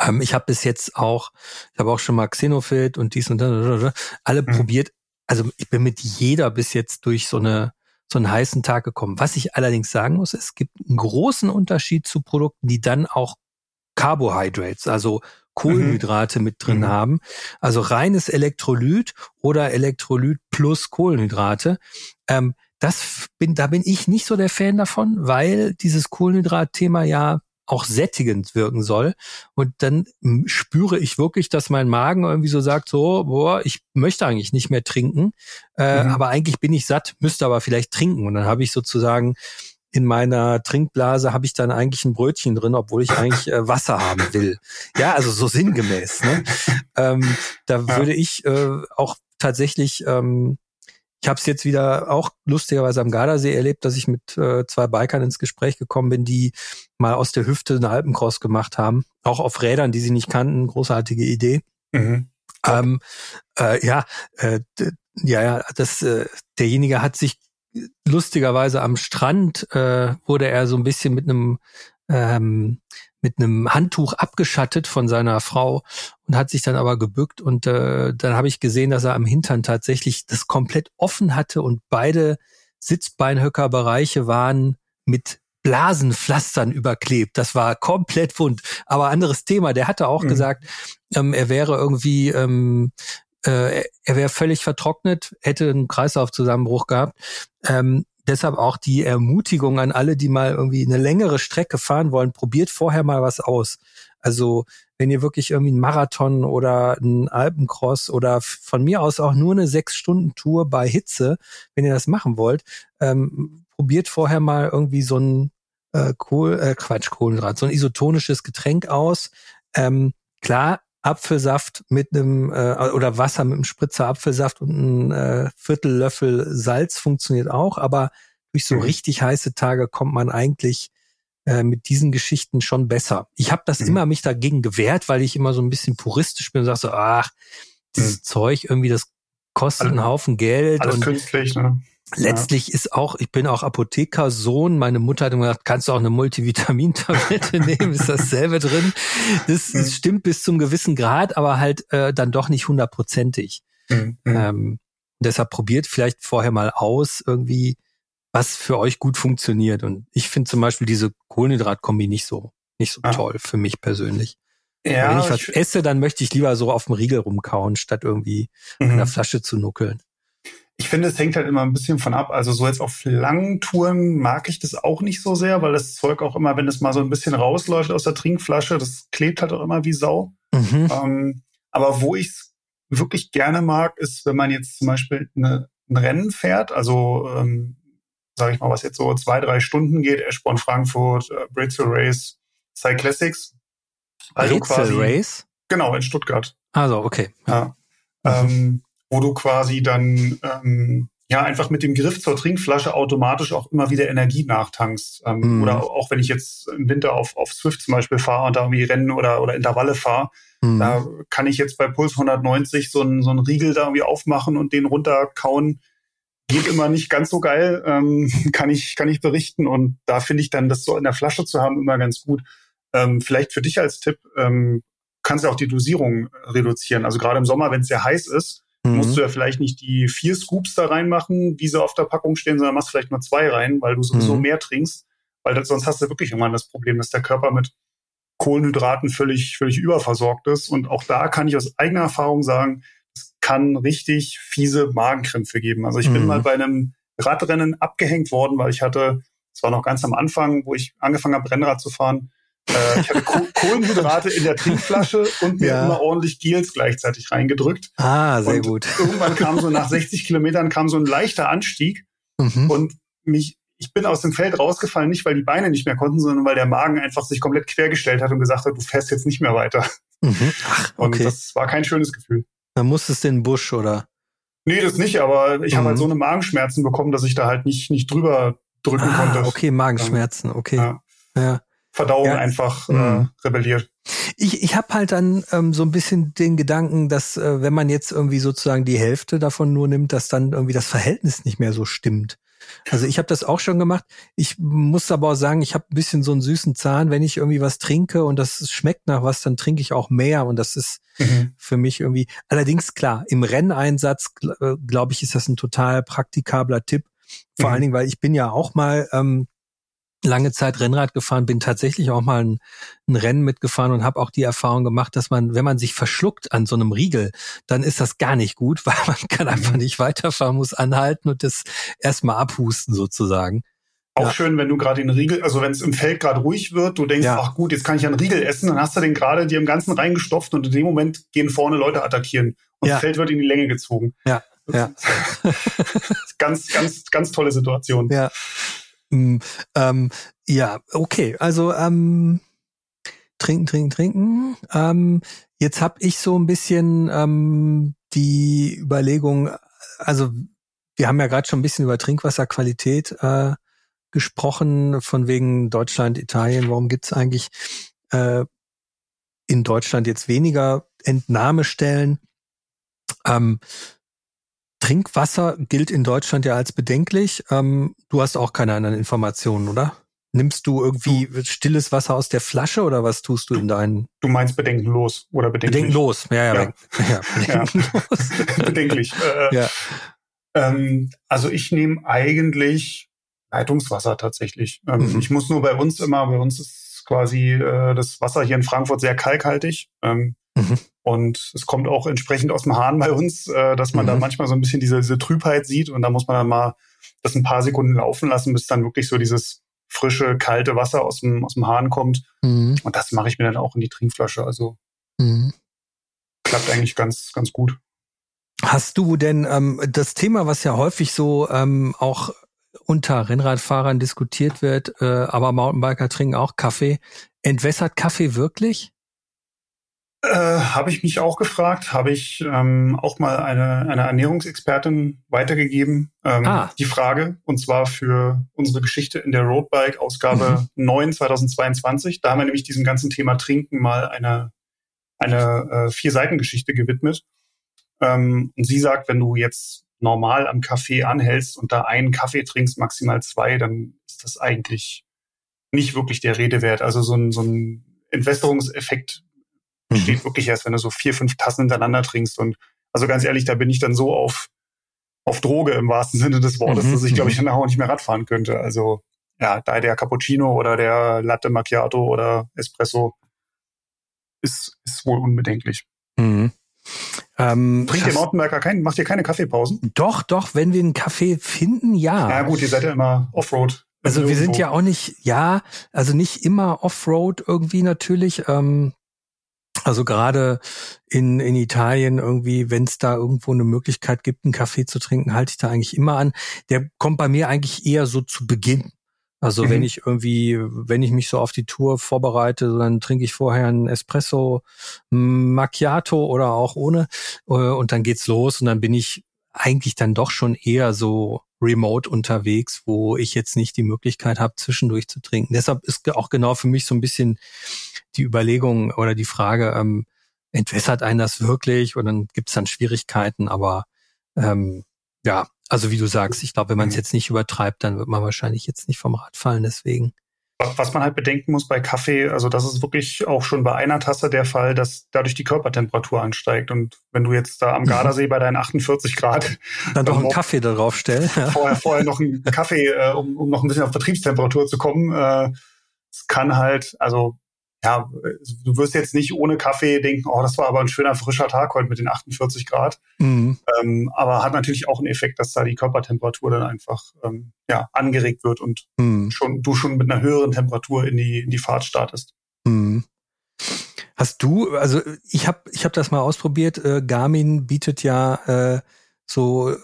[SPEAKER 2] ähm, ich habe bis jetzt auch, ich habe auch schon mal Xenofit und dies und das, alle mhm. probiert. Also ich bin mit jeder bis jetzt durch so eine so einen heißen Tag gekommen. Was ich allerdings sagen muss, es gibt einen großen Unterschied zu Produkten, die dann auch Carbohydrates, also Kohlenhydrate mhm. mit drin mhm. haben. Also reines Elektrolyt oder Elektrolyt plus Kohlenhydrate. Ähm, das bin, da bin ich nicht so der Fan davon, weil dieses Kohlenhydrat-Thema ja auch sättigend wirken soll. Und dann spüre ich wirklich, dass mein Magen irgendwie so sagt, so, boah, ich möchte eigentlich nicht mehr trinken, äh, mhm. aber eigentlich bin ich satt, müsste aber vielleicht trinken. Und dann habe ich sozusagen in meiner Trinkblase habe ich dann eigentlich ein Brötchen drin, obwohl ich eigentlich äh, Wasser haben will. Ja, also so sinngemäß. Ne? <laughs> Ähm, da ja. würde ich äh, auch tatsächlich ähm, ich habe es jetzt wieder auch lustigerweise am Gardasee erlebt, dass ich mit äh, zwei Bikern ins Gespräch gekommen bin, die mal aus der Hüfte eine Alpencross gemacht haben. Auch auf Rädern, die sie nicht kannten. Großartige Idee. Mhm. Ähm, äh, ja, äh, ja, ja, das, äh, derjenige hat sich lustigerweise am Strand, äh, wurde er so ein bisschen mit einem ähm, mit einem Handtuch abgeschattet von seiner Frau und hat sich dann aber gebückt und äh, dann habe ich gesehen, dass er am Hintern tatsächlich das komplett offen hatte und beide Sitzbeinhöckerbereiche waren mit Blasenpflastern überklebt. Das war komplett wund. Aber anderes Thema. Der hatte auch mhm. gesagt, ähm, er wäre irgendwie, ähm, äh, er wäre völlig vertrocknet, hätte einen Kreislaufzusammenbruch gehabt. Ähm, deshalb auch die Ermutigung an alle, die mal irgendwie eine längere Strecke fahren wollen, probiert vorher mal was aus. Also wenn ihr wirklich irgendwie einen Marathon oder einen Alpencross oder von mir aus auch nur eine sechs Stunden Tour bei Hitze, wenn ihr das machen wollt, ähm, probiert vorher mal irgendwie so ein äh, Kohl, äh, Quatsch, Kohlenhydrat, so ein isotonisches Getränk aus. Ähm, klar, Apfelsaft mit einem äh, oder Wasser mit einem Spritzer Apfelsaft und ein äh, Viertellöffel Salz funktioniert auch, aber durch so mhm. richtig heiße Tage kommt man eigentlich äh, mit diesen Geschichten schon besser. Ich habe das mhm. immer mich dagegen gewehrt, weil ich immer so ein bisschen puristisch bin und sage so, ach, dieses mhm. Zeug irgendwie, das kostet einen Haufen Geld.
[SPEAKER 3] Alles und, künstlich, ne?
[SPEAKER 2] Letztlich ja. ist auch, ich bin auch Apothekersohn. Meine Mutter hat immer gesagt, kannst du auch eine Multivitamintablette <laughs> nehmen? Ist dasselbe drin? Das, das, stimmt bis zum gewissen Grad, aber halt äh, dann doch nicht hundertprozentig. Mhm. Ähm, deshalb probiert vielleicht vorher mal aus, irgendwie, was für euch gut funktioniert. Und ich finde zum Beispiel diese Kohlenhydratkombi nicht so, nicht so ah. toll für mich persönlich. Ja, Wenn ich was ich, esse, dann möchte ich lieber so auf dem Riegel rumkauen, statt irgendwie mhm. in der Flasche zu nuckeln.
[SPEAKER 3] Ich finde, es hängt halt immer ein bisschen von ab. Also so jetzt auf langen Touren mag ich das auch nicht so sehr, weil das Zeug auch immer, wenn es mal so ein bisschen rausläuft aus der Trinkflasche, das klebt halt auch immer wie Sau. Mhm. Ähm, aber wo ich es wirklich gerne mag, ist, wenn man jetzt zum Beispiel eine, ein Rennen fährt, also ähm, sage ich mal, was jetzt so zwei, drei Stunden geht, Eschborn Frankfurt, äh, Brezel Race, Cyclassics.
[SPEAKER 2] Also quasi, Race?
[SPEAKER 3] Genau, in Stuttgart.
[SPEAKER 2] Also, okay.
[SPEAKER 3] Ja. Mhm. Ähm, wo du quasi dann ähm, ja einfach mit dem Griff zur Trinkflasche automatisch auch immer wieder Energie nachtankst. Ähm, mhm. Oder auch wenn ich jetzt im Winter auf, auf Swift zum Beispiel fahre und da irgendwie Rennen oder, oder Intervalle fahre, mhm. da kann ich jetzt bei Puls 190 so einen, so einen Riegel da irgendwie aufmachen und den runterkauen. Geht immer nicht ganz so geil, ähm, <laughs> kann ich kann ich berichten und da finde ich dann das so in der Flasche zu haben immer ganz gut. Ähm, vielleicht für dich als Tipp ähm, kannst du auch die Dosierung reduzieren. Also gerade im Sommer, wenn es sehr heiß ist, mhm. musst du ja vielleicht nicht die vier Scoops da reinmachen, wie sie auf der Packung stehen, sondern machst vielleicht nur zwei rein, weil du sowieso mhm. mehr trinkst. Weil das, sonst hast du wirklich irgendwann das Problem, dass der Körper mit Kohlenhydraten völlig, völlig überversorgt ist. Und auch da kann ich aus eigener Erfahrung sagen, es kann richtig fiese Magenkrämpfe geben. Also ich mhm. bin mal bei einem Radrennen abgehängt worden, weil ich hatte, es war noch ganz am Anfang, wo ich angefangen habe, Rennrad zu fahren, äh, ich hatte <laughs> Kohlenhydrate in der Trinkflasche und mir ja. immer ordentlich Gels gleichzeitig reingedrückt.
[SPEAKER 2] Ah, sehr
[SPEAKER 3] und
[SPEAKER 2] gut.
[SPEAKER 3] Irgendwann kam so nach <laughs> 60 Kilometern kam so ein leichter Anstieg mhm. und mich ich bin aus dem Feld rausgefallen, nicht weil die Beine nicht mehr konnten, sondern weil der Magen einfach sich komplett quergestellt hat und gesagt hat, du fährst jetzt nicht mehr weiter. Mhm. Ach, <laughs> okay. Und das war kein schönes Gefühl.
[SPEAKER 2] Dann musstest du in den Busch, oder?
[SPEAKER 3] Nee, das nicht, aber ich mhm. habe halt so eine Magenschmerzen bekommen, dass ich da halt nicht, nicht drüber drücken ah, konnte.
[SPEAKER 2] Okay, Magenschmerzen, okay. Ja.
[SPEAKER 3] ja. Verdauung ja. einfach äh, mhm. rebelliert.
[SPEAKER 2] Ich, ich habe halt dann ähm, so ein bisschen den Gedanken, dass äh, wenn man jetzt irgendwie sozusagen die Hälfte davon nur nimmt, dass dann irgendwie das Verhältnis nicht mehr so stimmt. Also ich habe das auch schon gemacht. Ich muss aber auch sagen, ich habe ein bisschen so einen süßen Zahn. Wenn ich irgendwie was trinke und das schmeckt nach was, dann trinke ich auch mehr. Und das ist mhm. für mich irgendwie. Allerdings klar, im Renneinsatz äh, glaube ich, ist das ein total praktikabler Tipp. Vor mhm. allen Dingen, weil ich bin ja auch mal ähm, lange Zeit Rennrad gefahren, bin tatsächlich auch mal ein, ein Rennen mitgefahren und habe auch die Erfahrung gemacht, dass man, wenn man sich verschluckt an so einem Riegel, dann ist das gar nicht gut, <laughs> weil man kann einfach mhm. nicht weiterfahren, muss anhalten und das erstmal abhusten sozusagen.
[SPEAKER 3] Auch ja. schön, wenn du gerade den Riegel, also wenn es im Feld gerade ruhig wird, du denkst, ja. ach gut, jetzt kann ich einen Riegel essen, dann hast du den gerade dir im Ganzen reingestopft und in dem Moment gehen vorne Leute attackieren und ja. das Feld wird in die Länge gezogen.
[SPEAKER 2] Ja, ja. <laughs>
[SPEAKER 3] ganz, ganz, ganz tolle Situation.
[SPEAKER 2] Ja. Mm, ähm, ja, okay. Also ähm, trinken, trinken, trinken. Ähm, jetzt habe ich so ein bisschen ähm, die Überlegung, also wir haben ja gerade schon ein bisschen über Trinkwasserqualität äh, gesprochen, von wegen Deutschland, Italien. Warum gibt's eigentlich äh, in Deutschland jetzt weniger Entnahmestellen? Ähm, Trinkwasser gilt in Deutschland ja als bedenklich. Ähm, du hast auch keine anderen Informationen, oder? Nimmst du irgendwie stilles Wasser aus der Flasche oder was tust du in deinen?
[SPEAKER 3] Du meinst bedenkenlos oder bedenklich?
[SPEAKER 2] Bedenkenlos, ja, ja. ja. <laughs> ja
[SPEAKER 3] bedenkenlos. <laughs> bedenklich. Äh, ja. Ähm, also ich nehme eigentlich Leitungswasser tatsächlich. Ähm, mhm. Ich muss nur bei uns immer, bei uns ist quasi äh, das Wasser hier in Frankfurt sehr kalkhaltig. Ähm, mhm. Und es kommt auch entsprechend aus dem Hahn bei uns, äh, dass man mhm. da manchmal so ein bisschen diese, diese Trübheit sieht und da muss man dann mal das ein paar Sekunden laufen lassen, bis dann wirklich so dieses frische, kalte Wasser aus dem, aus dem Hahn kommt. Mhm. Und das mache ich mir dann auch in die Trinkflasche. Also mhm. klappt eigentlich ganz, ganz gut.
[SPEAKER 2] Hast du denn ähm, das Thema, was ja häufig so ähm, auch unter Rennradfahrern diskutiert wird, äh, aber Mountainbiker trinken auch Kaffee. Entwässert Kaffee wirklich?
[SPEAKER 3] Äh, habe ich mich auch gefragt, habe ich ähm, auch mal eine, eine Ernährungsexpertin weitergegeben, ähm, ah. die Frage, und zwar für unsere Geschichte in der Roadbike Ausgabe mhm. 9 2022. Da haben wir nämlich diesem ganzen Thema Trinken mal eine, eine äh, vier Seiten Geschichte gewidmet. Ähm, und sie sagt, wenn du jetzt normal am Kaffee anhältst und da einen Kaffee trinkst, maximal zwei, dann ist das eigentlich nicht wirklich der Rede wert. Also so ein, so ein Entwässerungseffekt mhm. steht wirklich erst, wenn du so vier, fünf Tassen hintereinander trinkst. Und also ganz ehrlich, da bin ich dann so auf, auf Droge im wahrsten Sinne des Wortes, mhm. dass ich, glaube ich, mhm. dann auch nicht mehr Radfahren könnte. Also ja, da der Cappuccino oder der Latte Macchiato oder Espresso ist, ist wohl unbedenklich. Mhm. Ähm, Trinkt ihr Mountainbiker keinen, macht ihr keine Kaffeepausen?
[SPEAKER 2] Doch, doch, wenn wir einen Kaffee finden, ja.
[SPEAKER 3] Ja gut, ihr seid ja immer Offroad.
[SPEAKER 2] Also wir irgendwo. sind ja auch nicht, ja, also nicht immer Offroad irgendwie natürlich. Ähm, also gerade in, in Italien irgendwie, wenn es da irgendwo eine Möglichkeit gibt, einen Kaffee zu trinken, halte ich da eigentlich immer an. Der kommt bei mir eigentlich eher so zu Beginn. Also mhm. wenn ich irgendwie, wenn ich mich so auf die Tour vorbereite, dann trinke ich vorher einen Espresso Macchiato oder auch ohne äh, und dann geht's los und dann bin ich eigentlich dann doch schon eher so remote unterwegs, wo ich jetzt nicht die Möglichkeit habe, zwischendurch zu trinken. Deshalb ist auch genau für mich so ein bisschen die Überlegung oder die Frage, ähm, entwässert einen das wirklich und dann gibt's dann Schwierigkeiten, aber ähm, ja, also wie du sagst, ich glaube, wenn man es mhm. jetzt nicht übertreibt, dann wird man wahrscheinlich jetzt nicht vom Rad fallen. Deswegen.
[SPEAKER 3] Was man halt bedenken muss bei Kaffee, also das ist wirklich auch schon bei einer Tasse der Fall, dass dadurch die Körpertemperatur ansteigt. Und wenn du jetzt da am mhm. Gardasee bei deinen 48 Grad
[SPEAKER 2] dann doch einen Kaffee darauf stellen.
[SPEAKER 3] Vorher, vorher noch einen <laughs> Kaffee, äh, um, um noch ein bisschen auf Betriebstemperatur zu kommen. Äh, es kann halt, also ja, du wirst jetzt nicht ohne Kaffee denken, oh, das war aber ein schöner frischer Tag heute mit den 48 Grad. Mhm. Ähm, aber hat natürlich auch einen Effekt, dass da die Körpertemperatur dann einfach ähm, ja, angeregt wird und mhm. schon, du schon mit einer höheren Temperatur in die, in die Fahrt startest. Mhm.
[SPEAKER 2] Hast du, also ich habe ich hab das mal ausprobiert, äh, Garmin bietet ja äh, so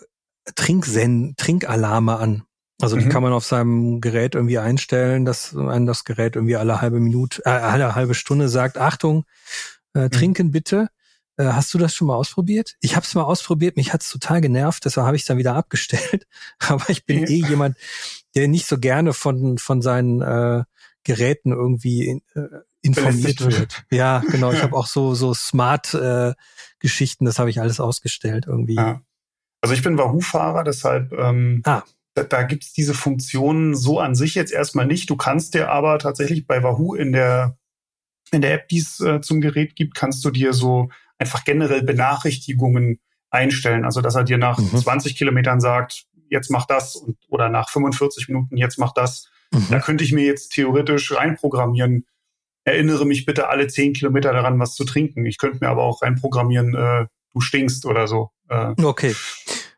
[SPEAKER 2] Trinksen Trinkalarme an. Also die mhm. kann man auf seinem Gerät irgendwie einstellen, dass einem das Gerät irgendwie alle halbe Minute, äh, alle halbe Stunde sagt, Achtung, äh, mhm. trinken bitte. Äh, hast du das schon mal ausprobiert? Ich habe es mal ausprobiert, mich hat's total genervt, deshalb habe ich es dann wieder <laughs> abgestellt. Aber ich bin eh jemand, der nicht so gerne von, von seinen äh, Geräten irgendwie äh, informiert wird. Ja, genau. Ich habe auch so, so Smart äh, Geschichten, das habe ich alles ausgestellt irgendwie. Ja.
[SPEAKER 3] Also ich bin Wahoo-Fahrer, deshalb ähm, ah da, da gibt es diese Funktionen so an sich jetzt erstmal nicht. Du kannst dir aber tatsächlich bei Wahoo in der, in der App, die es äh, zum Gerät gibt, kannst du dir so einfach generell Benachrichtigungen einstellen. Also dass er dir nach mhm. 20 Kilometern sagt, jetzt mach das und, oder nach 45 Minuten, jetzt mach das. Mhm. Da könnte ich mir jetzt theoretisch reinprogrammieren, erinnere mich bitte alle 10 Kilometer daran, was zu trinken. Ich könnte mir aber auch reinprogrammieren, äh, du stinkst oder so.
[SPEAKER 2] Äh, okay.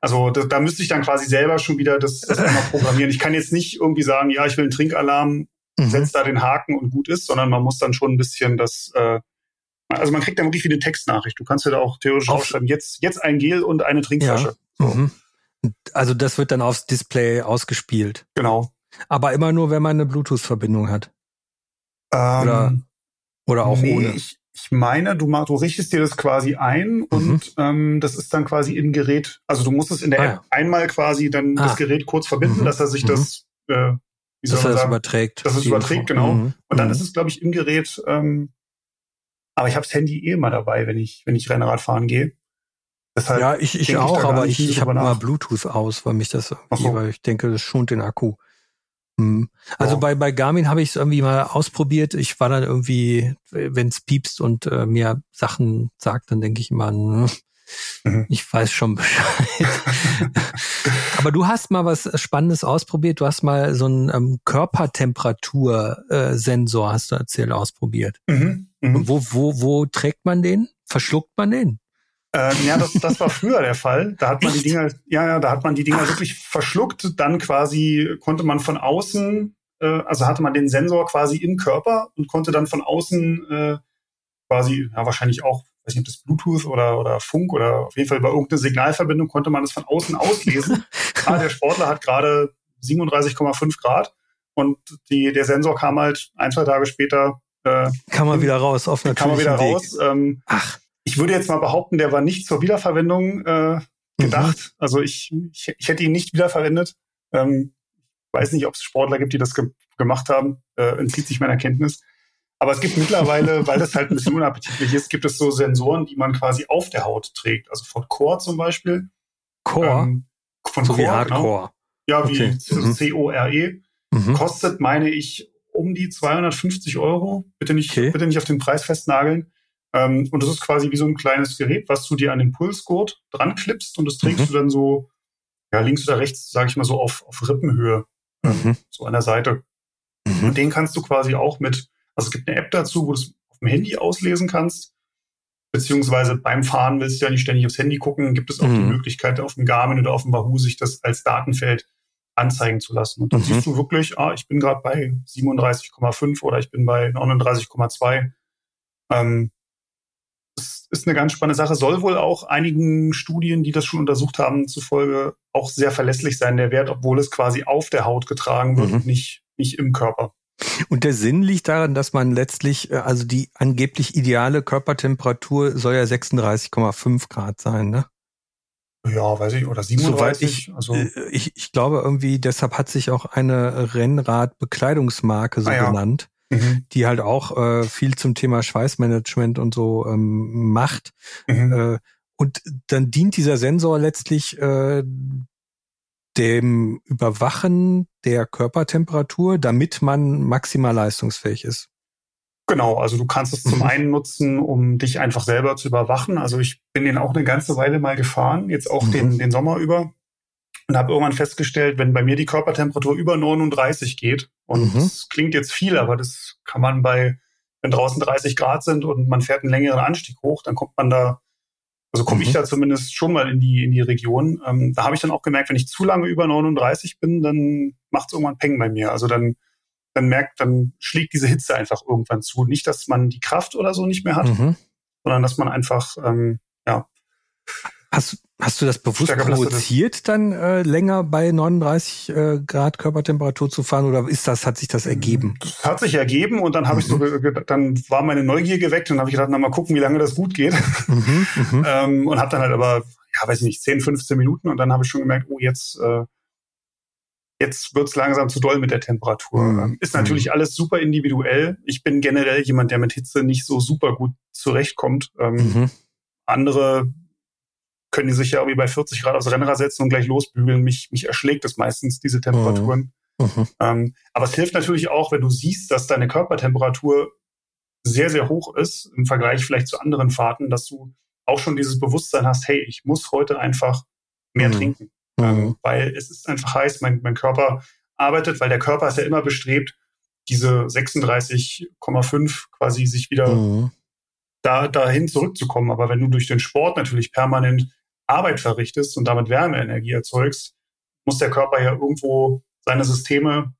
[SPEAKER 3] Also da, da müsste ich dann quasi selber schon wieder das, das einmal <laughs> programmieren. Ich kann jetzt nicht irgendwie sagen, ja, ich will einen Trinkalarm, mhm. setz da den Haken und gut ist, sondern man muss dann schon ein bisschen das, äh, also man kriegt dann wirklich wie eine Textnachricht. Du kannst ja da auch theoretisch Auf aufschreiben, jetzt, jetzt ein Gel und eine Trinkflasche. Ja. So. Mhm.
[SPEAKER 2] Also das wird dann aufs Display ausgespielt.
[SPEAKER 3] Genau.
[SPEAKER 2] Aber immer nur, wenn man eine Bluetooth-Verbindung hat. Ähm, oder, oder auch nee, ohne.
[SPEAKER 3] Ich, ich meine, du, du richtest dir das quasi ein mhm. und ähm, das ist dann quasi im Gerät. Also du musst es in der ah, App ja. einmal quasi dann ah. das Gerät kurz verbinden, mhm. dass er sich mhm. das,
[SPEAKER 2] äh, wie soll dass man sagen,
[SPEAKER 3] überträgt. Dass es überträgt, genau. Mhm. Und dann mhm. ist es, glaube ich, im Gerät. Ähm, aber ich habe das Handy eh immer dabei, wenn ich wenn ich Rennrad fahren gehe.
[SPEAKER 2] Deshalb ja, ich, ich auch, ich aber ich, ich habe immer Bluetooth aus, weil mich das so. weil ich denke, das schont den Akku. Hm. Also oh. bei, bei Garmin habe ich es irgendwie mal ausprobiert. Ich war dann irgendwie, wenn es piepst und äh, mir Sachen sagt, dann denke ich immer, ne, mhm. ich weiß schon <laughs> Bescheid. <laughs> Aber du hast mal was Spannendes ausprobiert. Du hast mal so einen ähm, Körpertemperatur-Sensor, äh, hast du erzählt, ausprobiert. Mhm. Mhm. Wo, wo, wo trägt man den? Verschluckt man den?
[SPEAKER 3] Äh, ja, das, das war früher der Fall. Da hat man Echt? die Dinger, ja, ja, da hat man die Dinger Ach. wirklich verschluckt. Dann quasi konnte man von außen, äh, also hatte man den Sensor quasi im Körper und konnte dann von außen äh, quasi, ja, wahrscheinlich auch, weiß nicht, ob das Bluetooth oder, oder Funk oder auf jeden Fall über irgendeine Signalverbindung konnte man das von außen auslesen. <laughs> ah, der Sportler hat gerade 37,5 Grad und die, der Sensor kam halt ein, zwei Tage später.
[SPEAKER 2] Äh, kann man wieder raus, auf.
[SPEAKER 3] Kann man wieder Weg. raus. Ähm, Ach ich würde jetzt mal behaupten, der war nicht zur Wiederverwendung äh, gedacht. Mhm. Also ich, ich, ich hätte ihn nicht wiederverwendet. Ähm, weiß nicht, ob es Sportler gibt, die das ge gemacht haben. Äh, entzieht sich meiner Kenntnis. Aber es gibt mittlerweile, weil das halt ein bisschen unappetitlich ist, gibt es so Sensoren, die man quasi auf der Haut trägt. Also von Core zum Beispiel.
[SPEAKER 2] Core? Ähm,
[SPEAKER 3] von so Core, wie. Hardcore. Genau. Ja, wie mhm. C-O-R-E. Mhm. Kostet, meine ich, um die 250 Euro. Bitte nicht, okay. bitte nicht auf den Preis festnageln. Ähm, und das ist quasi wie so ein kleines Gerät, was du dir an den Pulsgurt dran klippst und das trägst mhm. du dann so, ja, links oder rechts, sage ich mal so, auf, auf Rippenhöhe, ähm, mhm. so an der Seite. Mhm. Und den kannst du quasi auch mit, also es gibt eine App dazu, wo du es auf dem Handy auslesen kannst. Beziehungsweise beim Fahren willst du ja nicht ständig aufs Handy gucken, gibt es auch die mhm. Möglichkeit, auf dem Garmin oder auf dem Wahoo sich das als Datenfeld anzeigen zu lassen. Und dann mhm. siehst du wirklich, ah, ich bin gerade bei 37,5 oder ich bin bei 39,2. Ähm, das ist eine ganz spannende Sache. Soll wohl auch einigen Studien, die das schon untersucht haben, zufolge auch sehr verlässlich sein, der Wert, obwohl es quasi auf der Haut getragen wird, mhm. nicht, nicht im Körper.
[SPEAKER 2] Und der Sinn liegt darin, dass man letztlich, äh, also die angeblich ideale Körpertemperatur soll ja 36,5 Grad sein, ne?
[SPEAKER 3] Ja, weiß ich, oder 37.
[SPEAKER 2] Ich, also äh, ich, ich glaube irgendwie, deshalb hat sich auch eine Rennradbekleidungsmarke so ah, ja. genannt, mhm. die halt auch äh, viel zum Thema Schweißmanagement und so ähm, macht. Mhm. Äh, und dann dient dieser Sensor letztlich äh, dem Überwachen der Körpertemperatur, damit man maximal leistungsfähig ist.
[SPEAKER 3] Genau, also du kannst es zum mhm. einen nutzen, um dich einfach selber zu überwachen. Also ich bin den auch eine ganze Weile mal gefahren, jetzt auch mhm. den, den Sommer über und habe irgendwann festgestellt, wenn bei mir die Körpertemperatur über 39 geht, und mhm. das klingt jetzt viel, aber das kann man bei, wenn draußen 30 Grad sind und man fährt einen längeren Anstieg hoch, dann kommt man da, also komme mhm. ich da zumindest schon mal in die, in die Region. Ähm, da habe ich dann auch gemerkt, wenn ich zu lange über 39 bin, dann macht es irgendwann Peng bei mir. Also dann dann merkt, dann schlägt diese Hitze einfach irgendwann zu. Nicht, dass man die Kraft oder so nicht mehr hat, mhm. sondern dass man einfach, ähm, ja.
[SPEAKER 2] Hast, hast du das bewusst provoziert, dann äh, länger bei 39 äh, Grad Körpertemperatur zu fahren oder ist das, hat sich das ergeben?
[SPEAKER 3] Das hat sich ergeben und dann habe mhm. ich so, mhm. dann war meine Neugier geweckt und habe ich gedacht, na mal gucken, wie lange das gut geht. Mhm, mhm. <laughs> ähm, und habe dann halt aber, ja, weiß ich nicht, 10, 15 Minuten und dann habe ich schon gemerkt, oh, jetzt äh, jetzt wird's langsam zu doll mit der Temperatur. Mhm. Ist natürlich mhm. alles super individuell. Ich bin generell jemand, der mit Hitze nicht so super gut zurechtkommt. Ähm. Andere können die sich ja irgendwie bei 40 Grad aufs Rennrad setzen und gleich losbügeln. Mich, mich erschlägt es meistens, diese Temperaturen. Mhm. mhm. Ähm, aber es hilft natürlich auch, wenn du siehst, dass deine Körpertemperatur sehr, sehr hoch ist im Vergleich vielleicht zu anderen Fahrten, dass du auch schon dieses Bewusstsein hast, hey, ich muss heute einfach mehr mhm. trinken. Ähm, mhm. weil es ist einfach heiß, mein, mein Körper arbeitet, weil der Körper ist ja immer bestrebt, diese 36,5 quasi sich wieder mhm. da, dahin zurückzukommen. Aber wenn du durch den Sport natürlich permanent Arbeit verrichtest und damit Wärmeenergie erzeugst, muss der Körper ja irgendwo seine Systeme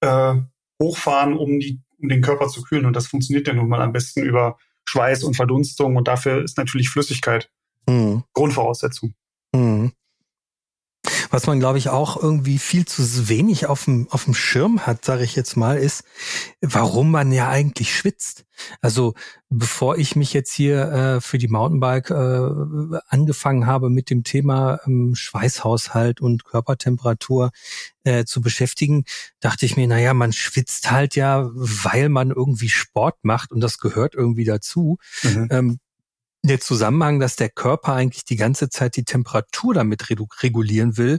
[SPEAKER 3] äh, hochfahren, um, die, um den Körper zu kühlen. Und das funktioniert ja nun mal am besten über Schweiß und Verdunstung. Und dafür ist natürlich Flüssigkeit mhm. Grundvoraussetzung. Mhm.
[SPEAKER 2] Was man, glaube ich, auch irgendwie viel zu wenig auf dem, auf dem Schirm hat, sage ich jetzt mal, ist, warum man ja eigentlich schwitzt. Also bevor ich mich jetzt hier äh, für die Mountainbike äh, angefangen habe mit dem Thema ähm, Schweißhaushalt und Körpertemperatur äh, zu beschäftigen, dachte ich mir, naja, man schwitzt halt ja, weil man irgendwie Sport macht und das gehört irgendwie dazu. Mhm. Ähm, der Zusammenhang, dass der Körper eigentlich die ganze Zeit die Temperatur damit regulieren will,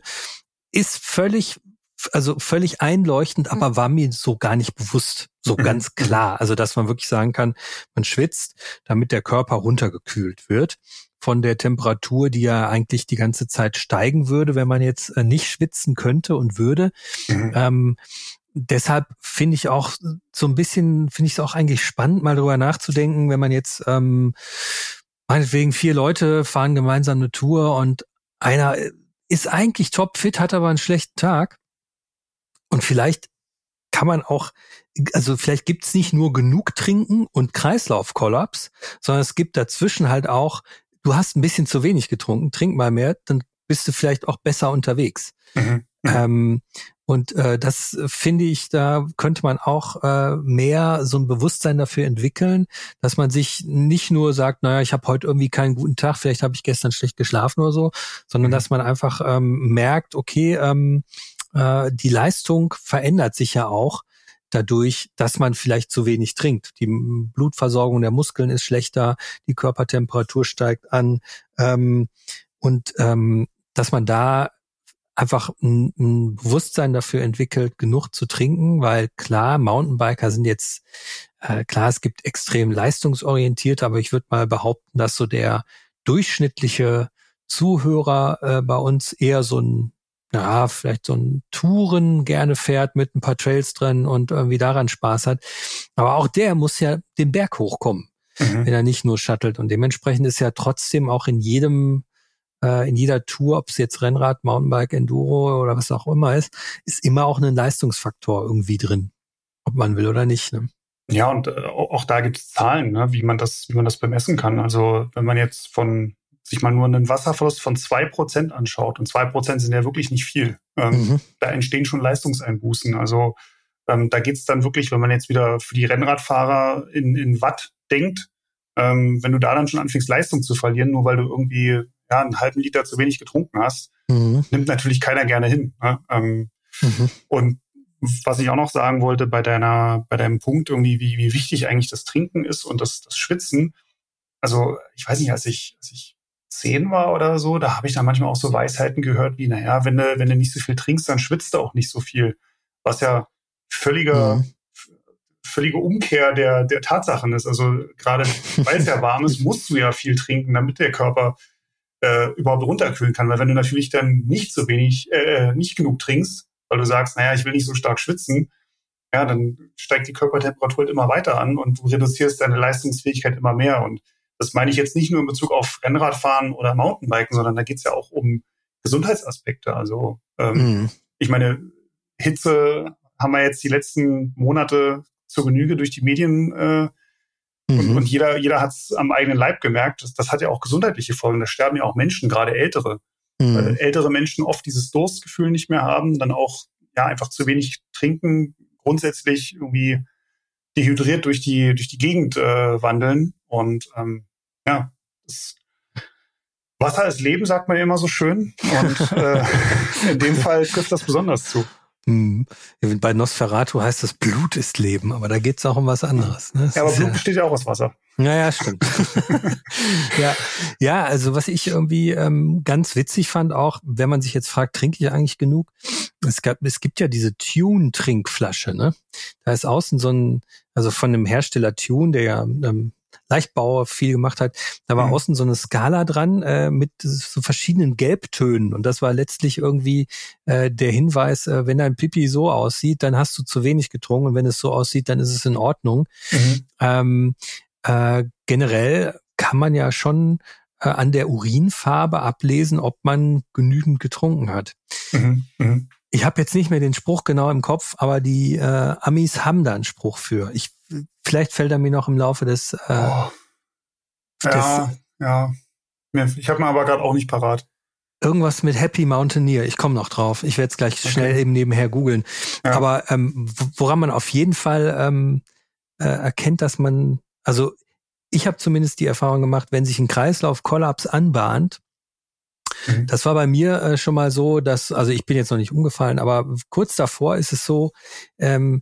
[SPEAKER 2] ist völlig also völlig einleuchtend, aber mhm. war mir so gar nicht bewusst, so mhm. ganz klar. Also, dass man wirklich sagen kann, man schwitzt, damit der Körper runtergekühlt wird von der Temperatur, die ja eigentlich die ganze Zeit steigen würde, wenn man jetzt äh, nicht schwitzen könnte und würde. Mhm. Ähm, deshalb finde ich auch so ein bisschen, finde ich es auch eigentlich spannend, mal drüber nachzudenken, wenn man jetzt ähm, meinetwegen vier Leute fahren gemeinsam eine Tour und einer ist eigentlich topfit, hat aber einen schlechten Tag. Und vielleicht kann man auch, also vielleicht gibt's nicht nur genug Trinken und Kreislaufkollaps, sondern es gibt dazwischen halt auch, du hast ein bisschen zu wenig getrunken, trink mal mehr, dann bist du vielleicht auch besser unterwegs. Mhm. mhm. Ähm, und äh, das finde ich, da könnte man auch äh, mehr so ein Bewusstsein dafür entwickeln, dass man sich nicht nur sagt, naja, ich habe heute irgendwie keinen guten Tag, vielleicht habe ich gestern schlecht geschlafen oder so, sondern mhm. dass man einfach ähm, merkt, okay, ähm, äh, die Leistung verändert sich ja auch dadurch, dass man vielleicht zu wenig trinkt. Die Blutversorgung der Muskeln ist schlechter, die Körpertemperatur steigt an. Ähm, und ähm, dass man da einfach ein, ein Bewusstsein dafür entwickelt, genug zu trinken, weil klar, Mountainbiker sind jetzt, äh, klar, es gibt extrem leistungsorientiert, aber ich würde mal behaupten, dass so der durchschnittliche Zuhörer äh, bei uns eher so ein, ja, vielleicht so ein Touren gerne fährt mit ein paar Trails drin und irgendwie daran Spaß hat. Aber auch der muss ja den Berg hochkommen, mhm. wenn er nicht nur shuttelt. Und dementsprechend ist ja trotzdem auch in jedem äh, in jeder Tour, ob es jetzt Rennrad, Mountainbike, Enduro oder was auch immer ist, ist immer auch ein Leistungsfaktor irgendwie drin, ob man will oder nicht. Ne?
[SPEAKER 3] Ja, und äh, auch da gibt es Zahlen, ne, wie man das, wie man das bemessen kann. Also wenn man jetzt von sich mal nur einen Wasserverlust von zwei Prozent anschaut, und zwei Prozent sind ja wirklich nicht viel, ähm, mhm. da entstehen schon Leistungseinbußen. Also ähm, da geht's dann wirklich, wenn man jetzt wieder für die Rennradfahrer in, in Watt denkt, ähm, wenn du da dann schon anfängst, Leistung zu verlieren, nur weil du irgendwie ja, einen halben Liter zu wenig getrunken hast, mhm. nimmt natürlich keiner gerne hin. Ne? Ähm, mhm. Und was ich auch noch sagen wollte bei deiner, bei deinem Punkt irgendwie, wie, wie wichtig eigentlich das Trinken ist und das, das Schwitzen. Also, ich weiß nicht, als ich, als ich zehn war oder so, da habe ich dann manchmal auch so Weisheiten gehört wie, naja, wenn du, wenn du nicht so viel trinkst, dann schwitzt du auch nicht so viel. Was ja völliger, mhm. völlige Umkehr der, der Tatsachen ist. Also gerade weil es ja warm ist, musst du ja viel trinken, damit der Körper äh, überhaupt runterkühlen kann. Weil wenn du natürlich dann nicht so wenig, äh, nicht genug trinkst, weil du sagst, naja, ich will nicht so stark schwitzen, ja, dann steigt die Körpertemperatur halt immer weiter an und du reduzierst deine Leistungsfähigkeit immer mehr. Und das meine ich jetzt nicht nur in Bezug auf Rennradfahren oder Mountainbiken, sondern da geht es ja auch um Gesundheitsaspekte. Also ähm, mhm. ich meine, Hitze haben wir jetzt die letzten Monate zur Genüge durch die Medien äh, Mhm. Und, und, jeder, jeder hat es am eigenen Leib gemerkt. Das, das hat ja auch gesundheitliche Folgen. Da sterben ja auch Menschen, gerade ältere. Mhm. Weil ältere Menschen oft dieses Durstgefühl nicht mehr haben, dann auch ja einfach zu wenig trinken, grundsätzlich irgendwie dehydriert durch die, durch die Gegend äh, wandeln. Und ähm, ja, das Wasser ist Leben, sagt man ja immer so schön. Und äh, <laughs> in dem Fall trifft das besonders zu.
[SPEAKER 2] Hm. Bei Nosferatu heißt das Blut ist Leben, aber da geht's auch um was anderes. Ne?
[SPEAKER 3] Ja, aber Blut besteht ja auch aus Wasser.
[SPEAKER 2] Naja, stimmt. <laughs> ja, ja, also was ich irgendwie ähm, ganz witzig fand, auch wenn man sich jetzt fragt, trinke ich eigentlich genug? Es, gab, es gibt ja diese Tune-Trinkflasche, ne? Da ist außen so ein, also von dem Hersteller Tune, der ja ähm, Leichtbauer viel gemacht hat. Da war mhm. außen so eine Skala dran äh, mit so verschiedenen Gelbtönen und das war letztlich irgendwie äh, der Hinweis, äh, wenn dein Pipi so aussieht, dann hast du zu wenig getrunken und wenn es so aussieht, dann ist es in Ordnung. Mhm. Ähm, äh, generell kann man ja schon äh, an der Urinfarbe ablesen, ob man genügend getrunken hat. Mhm. Mhm. Ich habe jetzt nicht mehr den Spruch genau im Kopf, aber die äh, Amis haben da einen Spruch für. Ich Vielleicht fällt er mir noch im Laufe des. Äh, oh.
[SPEAKER 3] Ja, des, ja. Ich habe mir aber gerade auch nicht parat.
[SPEAKER 2] Irgendwas mit Happy Mountaineer. Ich komme noch drauf. Ich werde es gleich okay. schnell eben nebenher googeln. Ja. Aber ähm, woran man auf jeden Fall ähm, äh, erkennt, dass man, also ich habe zumindest die Erfahrung gemacht, wenn sich ein Kreislauf-Kollaps anbahnt, mhm. das war bei mir äh, schon mal so, dass, also ich bin jetzt noch nicht umgefallen, aber kurz davor ist es so, ähm,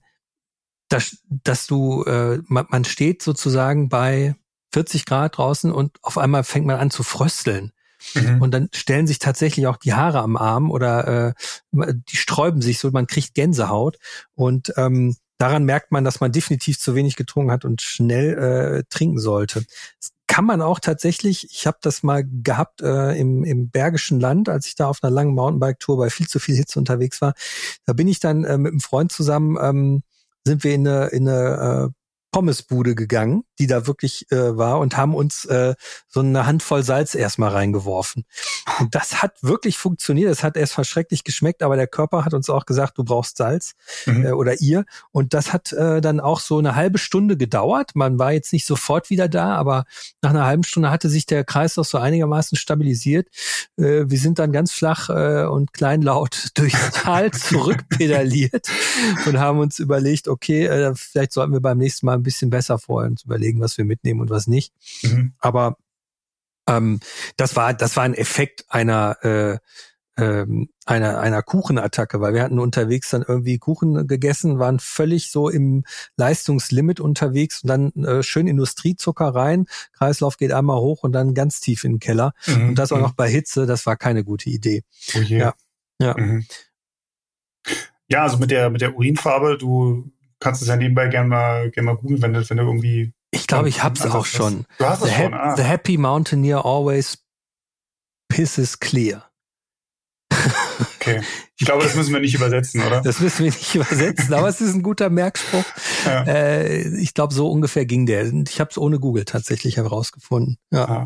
[SPEAKER 2] dass, dass du, äh, man, man steht sozusagen bei 40 Grad draußen und auf einmal fängt man an zu frösteln. Mhm. Und dann stellen sich tatsächlich auch die Haare am Arm oder äh, die sträuben sich so, man kriegt Gänsehaut. Und ähm, daran merkt man, dass man definitiv zu wenig getrunken hat und schnell äh, trinken sollte. Das kann man auch tatsächlich, ich habe das mal gehabt äh, im, im Bergischen Land, als ich da auf einer langen Mountainbike-Tour bei viel zu viel Hitze unterwegs war. Da bin ich dann äh, mit einem Freund zusammen ähm, sind wir in eine, in eine äh, Pommesbude gegangen, die da wirklich äh, war und haben uns äh, so eine Handvoll Salz erstmal reingeworfen. Und das hat wirklich funktioniert. Es hat erst schrecklich geschmeckt, aber der Körper hat uns auch gesagt, du brauchst Salz mhm. äh, oder ihr. Und das hat äh, dann auch so eine halbe Stunde gedauert. Man war jetzt nicht sofort wieder da, aber nach einer halben Stunde hatte sich der Kreislauf so einigermaßen stabilisiert. Äh, wir sind dann ganz flach äh, und kleinlaut <laughs> durchs Tal zurückpedaliert und haben uns überlegt, okay, äh, vielleicht sollten wir beim nächsten Mal ein bisschen besser vorher uns überlegen, was wir mitnehmen und was nicht. Mhm. Aber ähm, das war das war ein Effekt einer äh, ähm, einer, einer Kuchenattacke, weil wir hatten unterwegs dann irgendwie Kuchen gegessen, waren völlig so im Leistungslimit unterwegs und dann äh, schön Industriezucker rein, Kreislauf geht einmal hoch und dann ganz tief in den Keller. Mhm. Und das auch mhm. noch bei Hitze, das war keine gute Idee.
[SPEAKER 3] Oh je. Ja. Ja. Mhm. ja, also mit der, mit der Urinfarbe, du kannst es ja nebenbei gerne mal, gerne mal googeln, wenn du, wenn du irgendwie.
[SPEAKER 2] Ich glaube, ich hab's auch schon.
[SPEAKER 3] Du hast es schon,
[SPEAKER 2] ah. The Happy Mountaineer always pisses clear.
[SPEAKER 3] Okay. <laughs> Ich glaube, das müssen wir nicht übersetzen, oder?
[SPEAKER 2] Das müssen wir nicht übersetzen, aber es ist ein guter Merkspruch. <laughs> Ja. Äh, ich glaube, so ungefähr ging der. Ich habe es ohne Google tatsächlich herausgefunden. Ja.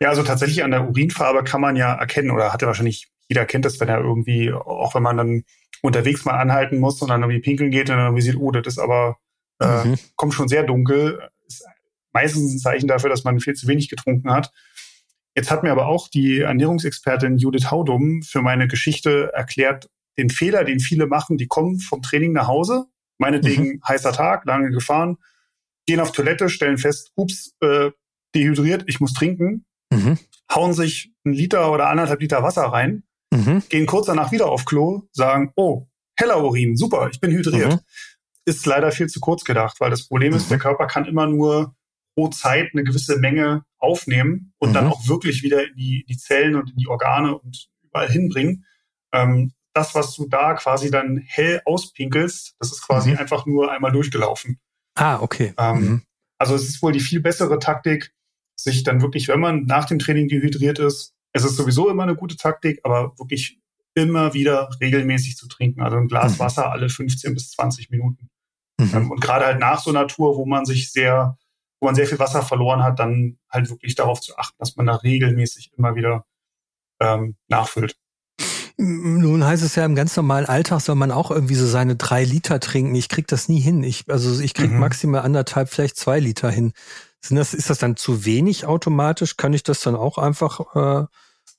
[SPEAKER 3] ja, also tatsächlich an der Urinfarbe kann man ja erkennen, oder hat ja wahrscheinlich jeder kennt das, wenn er irgendwie, auch wenn man dann unterwegs mal anhalten muss und dann irgendwie pinkeln geht und dann irgendwie sieht, oh, das ist aber, äh, mhm. kommt schon sehr dunkel. Ist meistens ein Zeichen dafür, dass man viel zu wenig getrunken hat. Jetzt hat mir aber auch die Ernährungsexpertin Judith Haudum für meine Geschichte erklärt, den Fehler, den viele machen, die kommen vom Training nach Hause, meinetwegen mhm. heißer Tag, lange gefahren, gehen auf Toilette, stellen fest, ups, äh, dehydriert, ich muss trinken, mhm. hauen sich ein Liter oder anderthalb Liter Wasser rein, mhm. gehen kurz danach wieder auf Klo, sagen, oh, heller Urin, super, ich bin hydriert. Mhm. Ist leider viel zu kurz gedacht, weil das Problem ist, der mhm. Körper kann immer nur pro Zeit eine gewisse Menge aufnehmen und mhm. dann auch wirklich wieder in die, die Zellen und in die Organe und überall hinbringen. Ähm, das, was du da quasi dann hell auspinkelst, das ist quasi mhm. einfach nur einmal durchgelaufen.
[SPEAKER 2] Ah, okay.
[SPEAKER 3] Ähm, mhm. Also es ist wohl die viel bessere Taktik, sich dann wirklich, wenn man nach dem Training dehydriert ist, es ist sowieso immer eine gute Taktik, aber wirklich immer wieder regelmäßig zu trinken. Also ein Glas mhm. Wasser alle 15 bis 20 Minuten. Mhm. Ähm, und gerade halt nach so einer Tour, wo man sich sehr, wo man sehr viel Wasser verloren hat, dann halt wirklich darauf zu achten, dass man da regelmäßig immer wieder ähm, nachfüllt.
[SPEAKER 2] Nun heißt es ja im ganz normalen Alltag soll man auch irgendwie so seine drei Liter trinken. Ich krieg das nie hin. Ich, also ich krieg mhm. maximal anderthalb, vielleicht zwei Liter hin. Sind das, ist das dann zu wenig automatisch? Kann ich das dann auch einfach äh,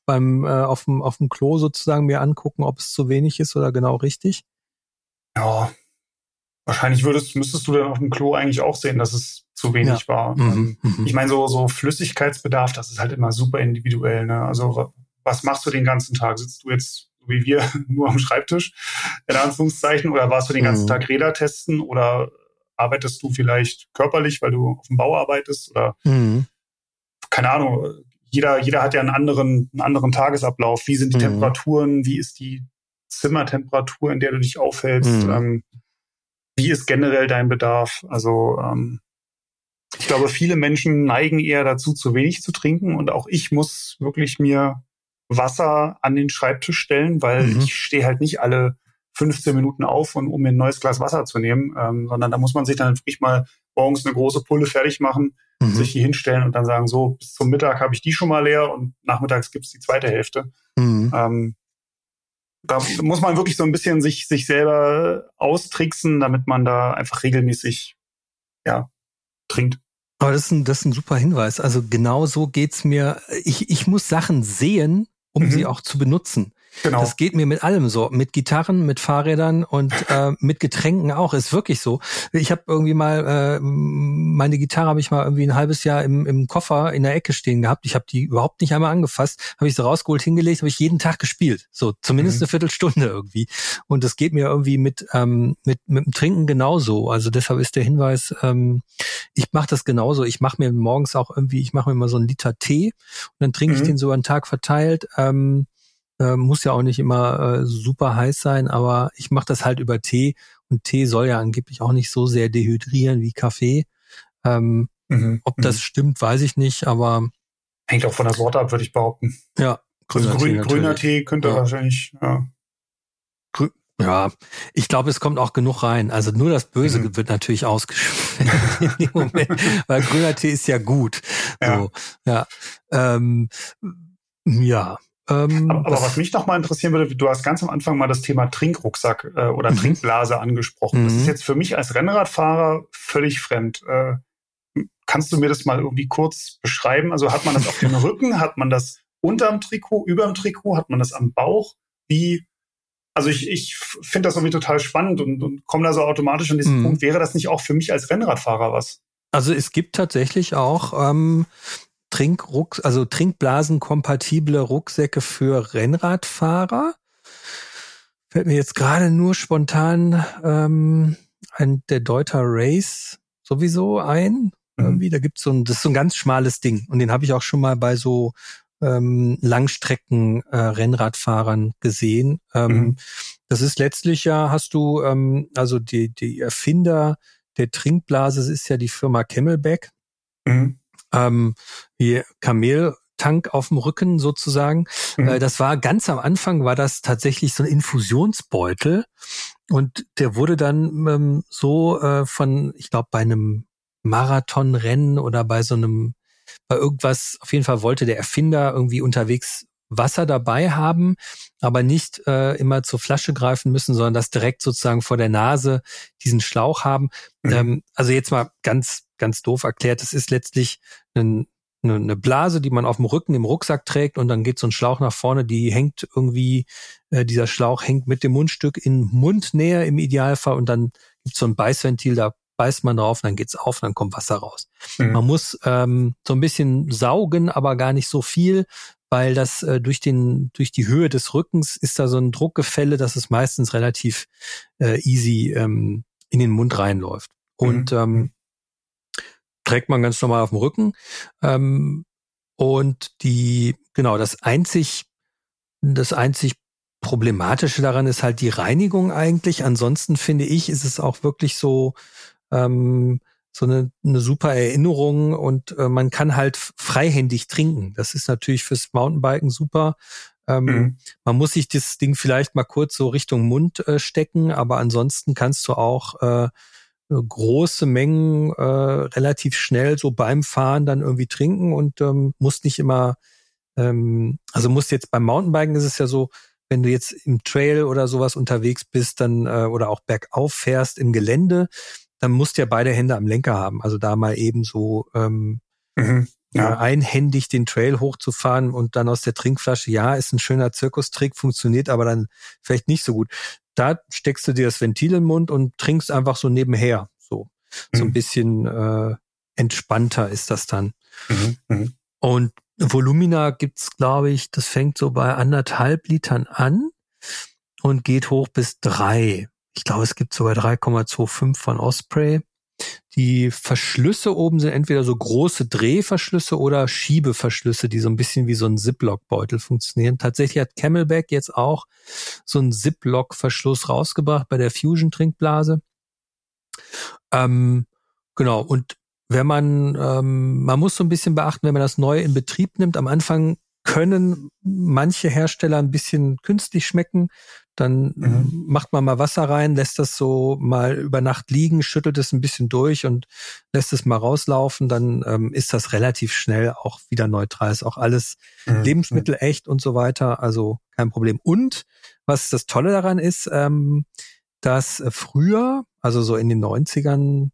[SPEAKER 2] beim äh, auf dem auf dem Klo sozusagen mir angucken, ob es zu wenig ist oder genau richtig?
[SPEAKER 3] Ja, wahrscheinlich würdest müsstest du dann auf dem Klo eigentlich auch sehen, dass es zu wenig ja. war. Mhm. Ähm, mhm. Ich meine so so Flüssigkeitsbedarf, das ist halt immer super individuell. Ne? Also was machst du den ganzen Tag? Sitzt du jetzt wie wir <laughs> nur am Schreibtisch in Anführungszeichen oder warst du den ganzen mhm. Tag Räder testen oder arbeitest du vielleicht körperlich, weil du auf dem Bau arbeitest oder mhm. keine Ahnung. Jeder, jeder hat ja einen anderen, einen anderen Tagesablauf. Wie sind die mhm. Temperaturen? Wie ist die Zimmertemperatur, in der du dich aufhältst? Mhm. Ähm, wie ist generell dein Bedarf? Also ähm, ich glaube, viele Menschen neigen eher dazu, zu wenig zu trinken und auch ich muss wirklich mir Wasser an den Schreibtisch stellen, weil mhm. ich stehe halt nicht alle 15 Minuten auf, und, um mir ein neues Glas Wasser zu nehmen, ähm, sondern da muss man sich dann wirklich mal morgens eine große Pulle fertig machen, mhm. sich hier hinstellen und dann sagen, so, bis zum Mittag habe ich die schon mal leer und nachmittags gibt's die zweite Hälfte. Mhm. Ähm, da muss man wirklich so ein bisschen sich, sich selber austricksen, damit man da einfach regelmäßig ja, trinkt.
[SPEAKER 2] Aber das ist, ein, das ist ein super Hinweis. Also genau so geht's mir. Ich, ich muss Sachen sehen, um mhm. sie auch zu benutzen. Genau. Das geht mir mit allem so, mit Gitarren, mit Fahrrädern und äh, mit Getränken auch. Ist wirklich so. Ich habe irgendwie mal äh, meine Gitarre habe ich mal irgendwie ein halbes Jahr im, im Koffer in der Ecke stehen gehabt. Ich habe die überhaupt nicht einmal angefasst. Habe ich sie rausgeholt, hingelegt, habe ich jeden Tag gespielt. So zumindest mhm. eine Viertelstunde irgendwie. Und das geht mir irgendwie mit ähm, mit mit dem Trinken genauso. Also deshalb ist der Hinweis. Ähm, ich mache das genauso. Ich mache mir morgens auch irgendwie, ich mache mir mal so einen Liter Tee und dann trinke mhm. ich den so einen Tag verteilt. Ähm, äh, muss ja auch nicht immer äh, super heiß sein, aber ich mache das halt über Tee und Tee soll ja angeblich auch nicht so sehr dehydrieren wie Kaffee. Ähm, mhm. Ob das mhm. stimmt, weiß ich nicht, aber
[SPEAKER 3] hängt auch von der Sorte ab, würde ich behaupten.
[SPEAKER 2] Ja,
[SPEAKER 3] grüner, also grün, Tee, grüner Tee könnte ja. wahrscheinlich. Ja.
[SPEAKER 2] Ja, ich glaube, es kommt auch genug rein. Also nur das Böse mhm. wird natürlich ausgeschwemmt <laughs> in dem Moment, weil grüner Tee ist ja gut. Ja. So, ja. Ähm, ja,
[SPEAKER 3] ähm, aber, aber was mich noch mal interessieren würde, du hast ganz am Anfang mal das Thema Trinkrucksack äh, oder mhm. Trinkblase angesprochen. Mhm. Das ist mhm. jetzt für mich als Rennradfahrer völlig fremd. Äh, kannst du mir das mal irgendwie kurz beschreiben? Also hat man das auf dem <laughs> Rücken? Hat man das unterm Trikot, überm Trikot? Hat man das am Bauch? Wie? Also ich, ich finde das irgendwie total spannend und, und komme da so automatisch an diesen mhm. Punkt. Wäre das nicht auch für mich als Rennradfahrer was?
[SPEAKER 2] Also es gibt tatsächlich auch ähm, Trinkruck, also Trinkblasen-kompatible Rucksäcke für Rennradfahrer. Fällt mir jetzt gerade nur spontan ähm, ein der Deuter Race sowieso ein. Mhm. Irgendwie, da gibt's so ein, das ist so ein ganz schmales Ding. Und den habe ich auch schon mal bei so ähm, Langstrecken-Rennradfahrern äh, gesehen. Ähm, mhm. Das ist letztlich ja, hast du, ähm, also die, die Erfinder der Trinkblase ist ja die Firma Camelback. Mhm. Ähm, wie Kameltank auf dem Rücken sozusagen. Mhm. Äh, das war ganz am Anfang war das tatsächlich so ein Infusionsbeutel und der wurde dann ähm, so äh, von, ich glaube, bei einem Marathonrennen oder bei so einem bei irgendwas, auf jeden Fall wollte der Erfinder irgendwie unterwegs Wasser dabei haben, aber nicht äh, immer zur Flasche greifen müssen, sondern das direkt sozusagen vor der Nase diesen Schlauch haben. Mhm. Ähm, also jetzt mal ganz, ganz doof erklärt, es ist letztlich ein, eine, eine Blase, die man auf dem Rücken im Rucksack trägt und dann geht so ein Schlauch nach vorne, die hängt irgendwie, äh, dieser Schlauch hängt mit dem Mundstück in Mundnähe im Idealfall und dann gibt so ein Beißventil, da beißt man drauf, dann geht's auf, dann kommt Wasser raus. Mhm. Man muss ähm, so ein bisschen saugen, aber gar nicht so viel, weil das äh, durch den durch die Höhe des Rückens ist da so ein Druckgefälle, dass es meistens relativ äh, easy ähm, in den Mund reinläuft. Und mhm. ähm, trägt man ganz normal auf dem Rücken. Ähm, und die genau das einzig das einzig problematische daran ist halt die Reinigung eigentlich. Ansonsten finde ich, ist es auch wirklich so ähm, so eine, eine super Erinnerung und äh, man kann halt freihändig trinken. Das ist natürlich fürs Mountainbiken super. Ähm, mhm. Man muss sich das Ding vielleicht mal kurz so Richtung Mund äh, stecken, aber ansonsten kannst du auch äh, große Mengen äh, relativ schnell so beim Fahren dann irgendwie trinken und ähm, musst nicht immer, ähm, also musst jetzt beim Mountainbiken ist es ja so, wenn du jetzt im Trail oder sowas unterwegs bist, dann äh, oder auch bergauf fährst im Gelände, dann musst du ja beide Hände am Lenker haben. Also da mal eben so ähm, mhm, ja. einhändig den Trail hochzufahren und dann aus der Trinkflasche, ja, ist ein schöner Zirkustrick, funktioniert aber dann vielleicht nicht so gut. Da steckst du dir das Ventil im Mund und trinkst einfach so nebenher. So, mhm. so ein mhm. bisschen äh, entspannter ist das dann. Mhm, mh. Und Volumina gibt's, glaube ich, das fängt so bei anderthalb Litern an und geht hoch bis drei ich glaube, es gibt sogar 3,25 von Osprey. Die Verschlüsse oben sind entweder so große Drehverschlüsse oder Schiebeverschlüsse, die so ein bisschen wie so ein Ziplock-Beutel funktionieren. Tatsächlich hat Camelback jetzt auch so einen Ziplock-Verschluss rausgebracht bei der Fusion-Trinkblase. Ähm, genau, und wenn man, ähm, man muss so ein bisschen beachten, wenn man das neu in Betrieb nimmt, am Anfang können manche Hersteller ein bisschen künstlich schmecken. Dann mhm. macht man mal Wasser rein, lässt das so mal über Nacht liegen, schüttelt es ein bisschen durch und lässt es mal rauslaufen. Dann ähm, ist das relativ schnell auch wieder neutral. Ist auch alles mhm. Lebensmittel echt und so weiter. Also kein Problem. Und was das Tolle daran ist, ähm, dass früher, also so in den 90ern,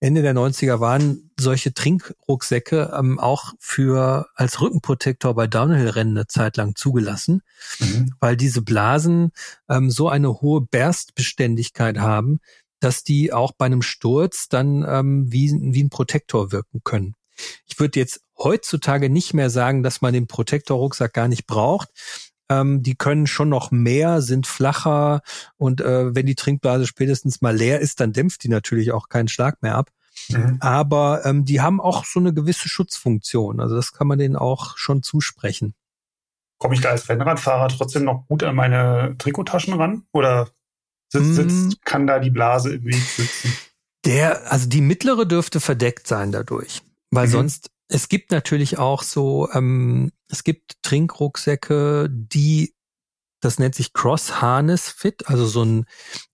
[SPEAKER 2] Ende der 90er waren solche Trinkrucksäcke ähm, auch für als Rückenprotektor bei Downhill-Rennen eine Zeit lang zugelassen, mhm. weil diese Blasen ähm, so eine hohe Berstbeständigkeit haben, dass die auch bei einem Sturz dann ähm, wie, wie ein Protektor wirken können. Ich würde jetzt heutzutage nicht mehr sagen, dass man den Protektorrucksack gar nicht braucht, ähm, die können schon noch mehr, sind flacher und äh, wenn die Trinkblase spätestens mal leer ist, dann dämpft die natürlich auch keinen Schlag mehr ab. Mhm. Aber ähm, die haben auch so eine gewisse Schutzfunktion. Also das kann man denen auch schon zusprechen.
[SPEAKER 3] Komme ich da als Rennradfahrer trotzdem noch gut an meine Trikottaschen ran? Oder sitzt, sitzt, mm. kann da die Blase im Weg sitzen?
[SPEAKER 2] Der, also die mittlere dürfte verdeckt sein dadurch. Weil mhm. sonst es gibt natürlich auch so, ähm, es gibt Trinkrucksäcke, die, das nennt sich Cross-Harness Fit, also so ein,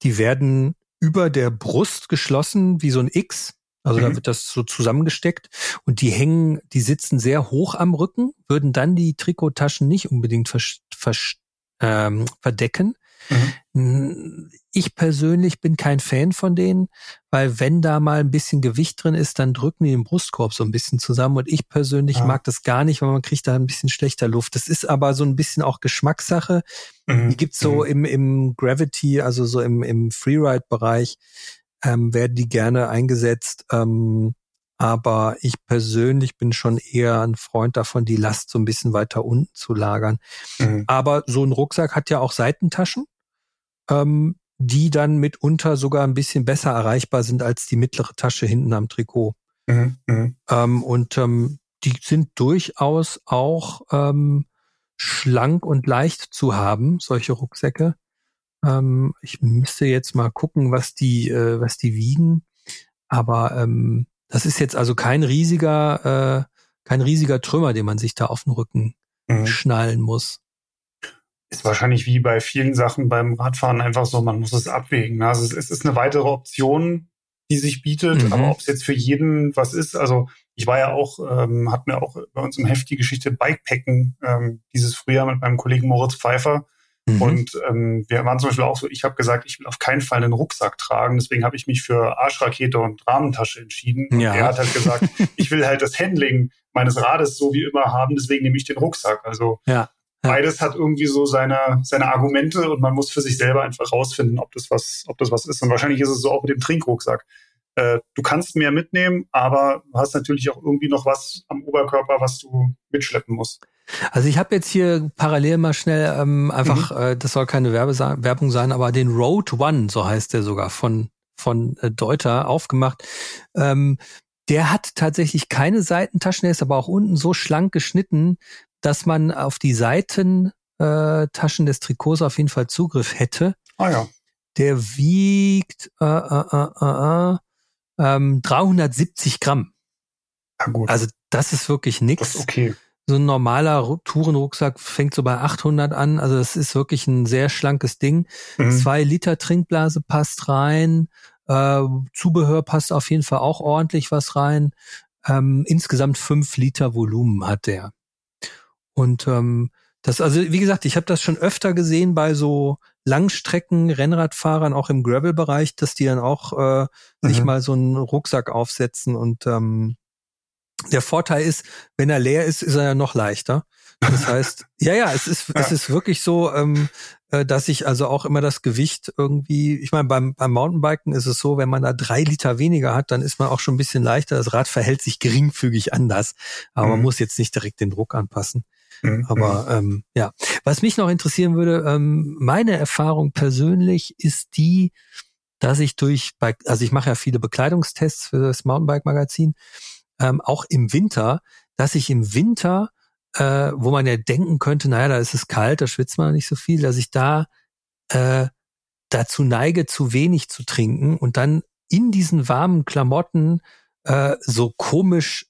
[SPEAKER 2] die werden über der Brust geschlossen wie so ein X. Also mhm. da wird das so zusammengesteckt und die hängen, die sitzen sehr hoch am Rücken, würden dann die Trikottaschen nicht unbedingt vers, vers, ähm, verdecken. Mhm. Ich persönlich bin kein Fan von denen, weil wenn da mal ein bisschen Gewicht drin ist, dann drücken die den Brustkorb so ein bisschen zusammen und ich persönlich ja. mag das gar nicht, weil man kriegt da ein bisschen schlechter Luft. Das ist aber so ein bisschen auch Geschmackssache. Mhm. Die gibt's so mhm. im, im Gravity, also so im, im Freeride-Bereich, ähm, werden die gerne eingesetzt. Ähm, Aber ich persönlich bin schon eher ein Freund davon, die Last so ein bisschen weiter unten zu lagern. Mhm. Aber so ein Rucksack hat ja auch Seitentaschen, ähm, die dann mitunter sogar ein bisschen besser erreichbar sind als die mittlere Tasche hinten am Trikot. Mhm. Mhm. Ähm, und ähm, die sind durchaus auch ähm, schlank und leicht zu haben, solche Rucksäcke. Ähm, ich müsste jetzt mal gucken, was die, äh, was die wiegen. Aber ähm, das ist jetzt also kein riesiger, äh, kein riesiger Trümmer, den man sich da auf den Rücken mhm. schnallen muss.
[SPEAKER 3] Ist wahrscheinlich wie bei vielen Sachen beim Radfahren einfach so, man muss es abwägen. Ne? Also es ist eine weitere Option, die sich bietet, mhm. aber ob es jetzt für jeden was ist, also ich war ja auch, ähm, hat mir auch bei uns im Heft die Geschichte Bikepacken ähm, dieses Frühjahr mit meinem Kollegen Moritz Pfeiffer Mhm. Und ähm, wir waren zum Beispiel auch so, ich habe gesagt, ich will auf keinen Fall einen Rucksack tragen. Deswegen habe ich mich für Arschrakete und Rahmentasche entschieden. Ja. Und er hat halt gesagt, <laughs> ich will halt das Handling meines Rades so wie immer haben, deswegen nehme ich den Rucksack. Also ja. Ja. beides hat irgendwie so seine, seine Argumente und man muss für sich selber einfach rausfinden, ob das was, ob das was ist. Und wahrscheinlich ist es so auch mit dem Trinkrucksack. Äh, du kannst mehr mitnehmen, aber du hast natürlich auch irgendwie noch was am Oberkörper, was du mitschleppen musst.
[SPEAKER 2] Also ich habe jetzt hier parallel mal schnell ähm, einfach, mhm. äh, das soll keine Werbe Werbung sein, aber den Road One, so heißt der sogar, von, von äh, Deuter aufgemacht. Ähm, der hat tatsächlich keine Seitentaschen, der ist aber auch unten so schlank geschnitten, dass man auf die Seitentaschen äh, des Trikots auf jeden Fall Zugriff hätte.
[SPEAKER 3] Ah ja.
[SPEAKER 2] Der wiegt äh, äh, äh, äh, äh ähm, 370 Gramm. Ja, gut. Also das ist wirklich. Das
[SPEAKER 3] ist okay
[SPEAKER 2] so ein normaler Tourenrucksack fängt so bei 800 an. Also das ist wirklich ein sehr schlankes Ding. Mhm. Zwei Liter Trinkblase passt rein. Äh, Zubehör passt auf jeden Fall auch ordentlich was rein. Ähm, insgesamt fünf Liter Volumen hat der. Und ähm, das, also wie gesagt, ich habe das schon öfter gesehen bei so Langstrecken Rennradfahrern, auch im Gravel-Bereich, dass die dann auch äh, mhm. sich mal so einen Rucksack aufsetzen und ähm, der Vorteil ist, wenn er leer ist, ist er ja noch leichter. Das heißt, <laughs> ja, ja, es ist, ja. es ist wirklich so, ähm, äh, dass ich also auch immer das Gewicht irgendwie, ich meine, beim, beim Mountainbiken ist es so, wenn man da drei Liter weniger hat, dann ist man auch schon ein bisschen leichter. Das Rad verhält sich geringfügig anders, aber mhm. man muss jetzt nicht direkt den Druck anpassen. Mhm. Aber ähm, ja, was mich noch interessieren würde, ähm, meine Erfahrung persönlich ist die, dass ich durch, also ich mache ja viele Bekleidungstests für das Mountainbike-Magazin ähm, auch im Winter, dass ich im Winter, äh, wo man ja denken könnte, naja, da ist es kalt, da schwitzt man nicht so viel, dass ich da äh, dazu neige, zu wenig zu trinken und dann in diesen warmen Klamotten äh, so komisch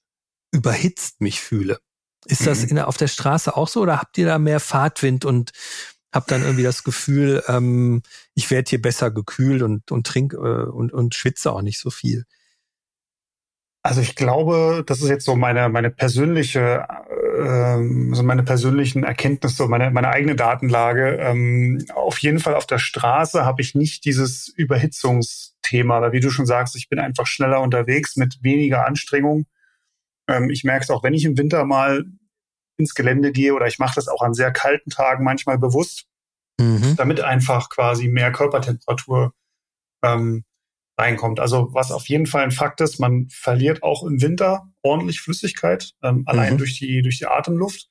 [SPEAKER 2] überhitzt mich fühle. Ist das mhm. in, auf der Straße auch so oder habt ihr da mehr Fahrtwind und habt dann irgendwie das Gefühl, ähm, ich werde hier besser gekühlt und, und trink äh, und, und schwitze auch nicht so viel?
[SPEAKER 3] Also ich glaube, das ist jetzt so meine meine persönliche, ähm, so meine persönlichen Erkenntnisse, meine meine eigene Datenlage. Ähm, auf jeden Fall auf der Straße habe ich nicht dieses Überhitzungsthema, weil wie du schon sagst, ich bin einfach schneller unterwegs mit weniger Anstrengung. Ähm, ich merke es auch, wenn ich im Winter mal ins Gelände gehe oder ich mache das auch an sehr kalten Tagen manchmal bewusst, mhm. damit einfach quasi mehr Körpertemperatur ähm, reinkommt. Also was auf jeden Fall ein Fakt ist, man verliert auch im Winter ordentlich Flüssigkeit, ähm, allein mhm. durch die durch die Atemluft.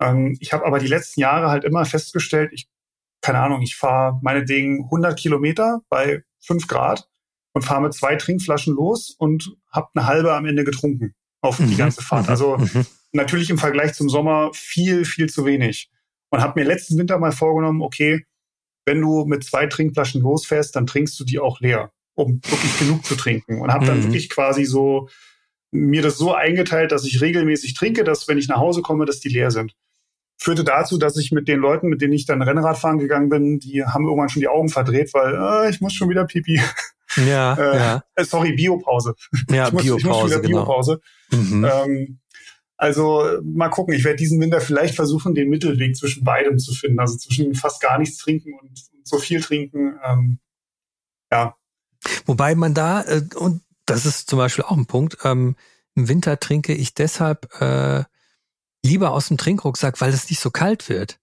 [SPEAKER 3] Ähm, ich habe aber die letzten Jahre halt immer festgestellt, ich keine Ahnung, ich fahre meinetwegen 100 Kilometer bei 5 Grad und fahre mit zwei Trinkflaschen los und habe eine halbe am Ende getrunken auf mhm. die ganze Fahrt. Mhm. Also mhm. Natürlich im Vergleich zum Sommer viel, viel zu wenig. Und habe mir letzten Winter mal vorgenommen, okay, wenn du mit zwei Trinkflaschen losfährst, dann trinkst du die auch leer um wirklich genug zu trinken. Und habe dann mhm. wirklich quasi so mir das so eingeteilt, dass ich regelmäßig trinke, dass wenn ich nach Hause komme, dass die leer sind. Führte dazu, dass ich mit den Leuten, mit denen ich dann Rennrad fahren gegangen bin, die haben irgendwann schon die Augen verdreht, weil äh, ich muss schon wieder pipi.
[SPEAKER 2] Ja, <laughs> äh, ja.
[SPEAKER 3] Äh, sorry, Biopause.
[SPEAKER 2] Ja, ich muss, Biopause, ich muss wieder genau. Biopause.
[SPEAKER 3] Mhm. Ähm, also mal gucken, ich werde diesen Winter vielleicht versuchen, den Mittelweg zwischen beidem zu finden. Also zwischen fast gar nichts trinken und, und so viel trinken. Ähm, ja,
[SPEAKER 2] Wobei man da, äh, und das ist zum Beispiel auch ein Punkt, ähm, im Winter trinke ich deshalb äh, lieber aus dem Trinkrucksack, weil es nicht so kalt wird.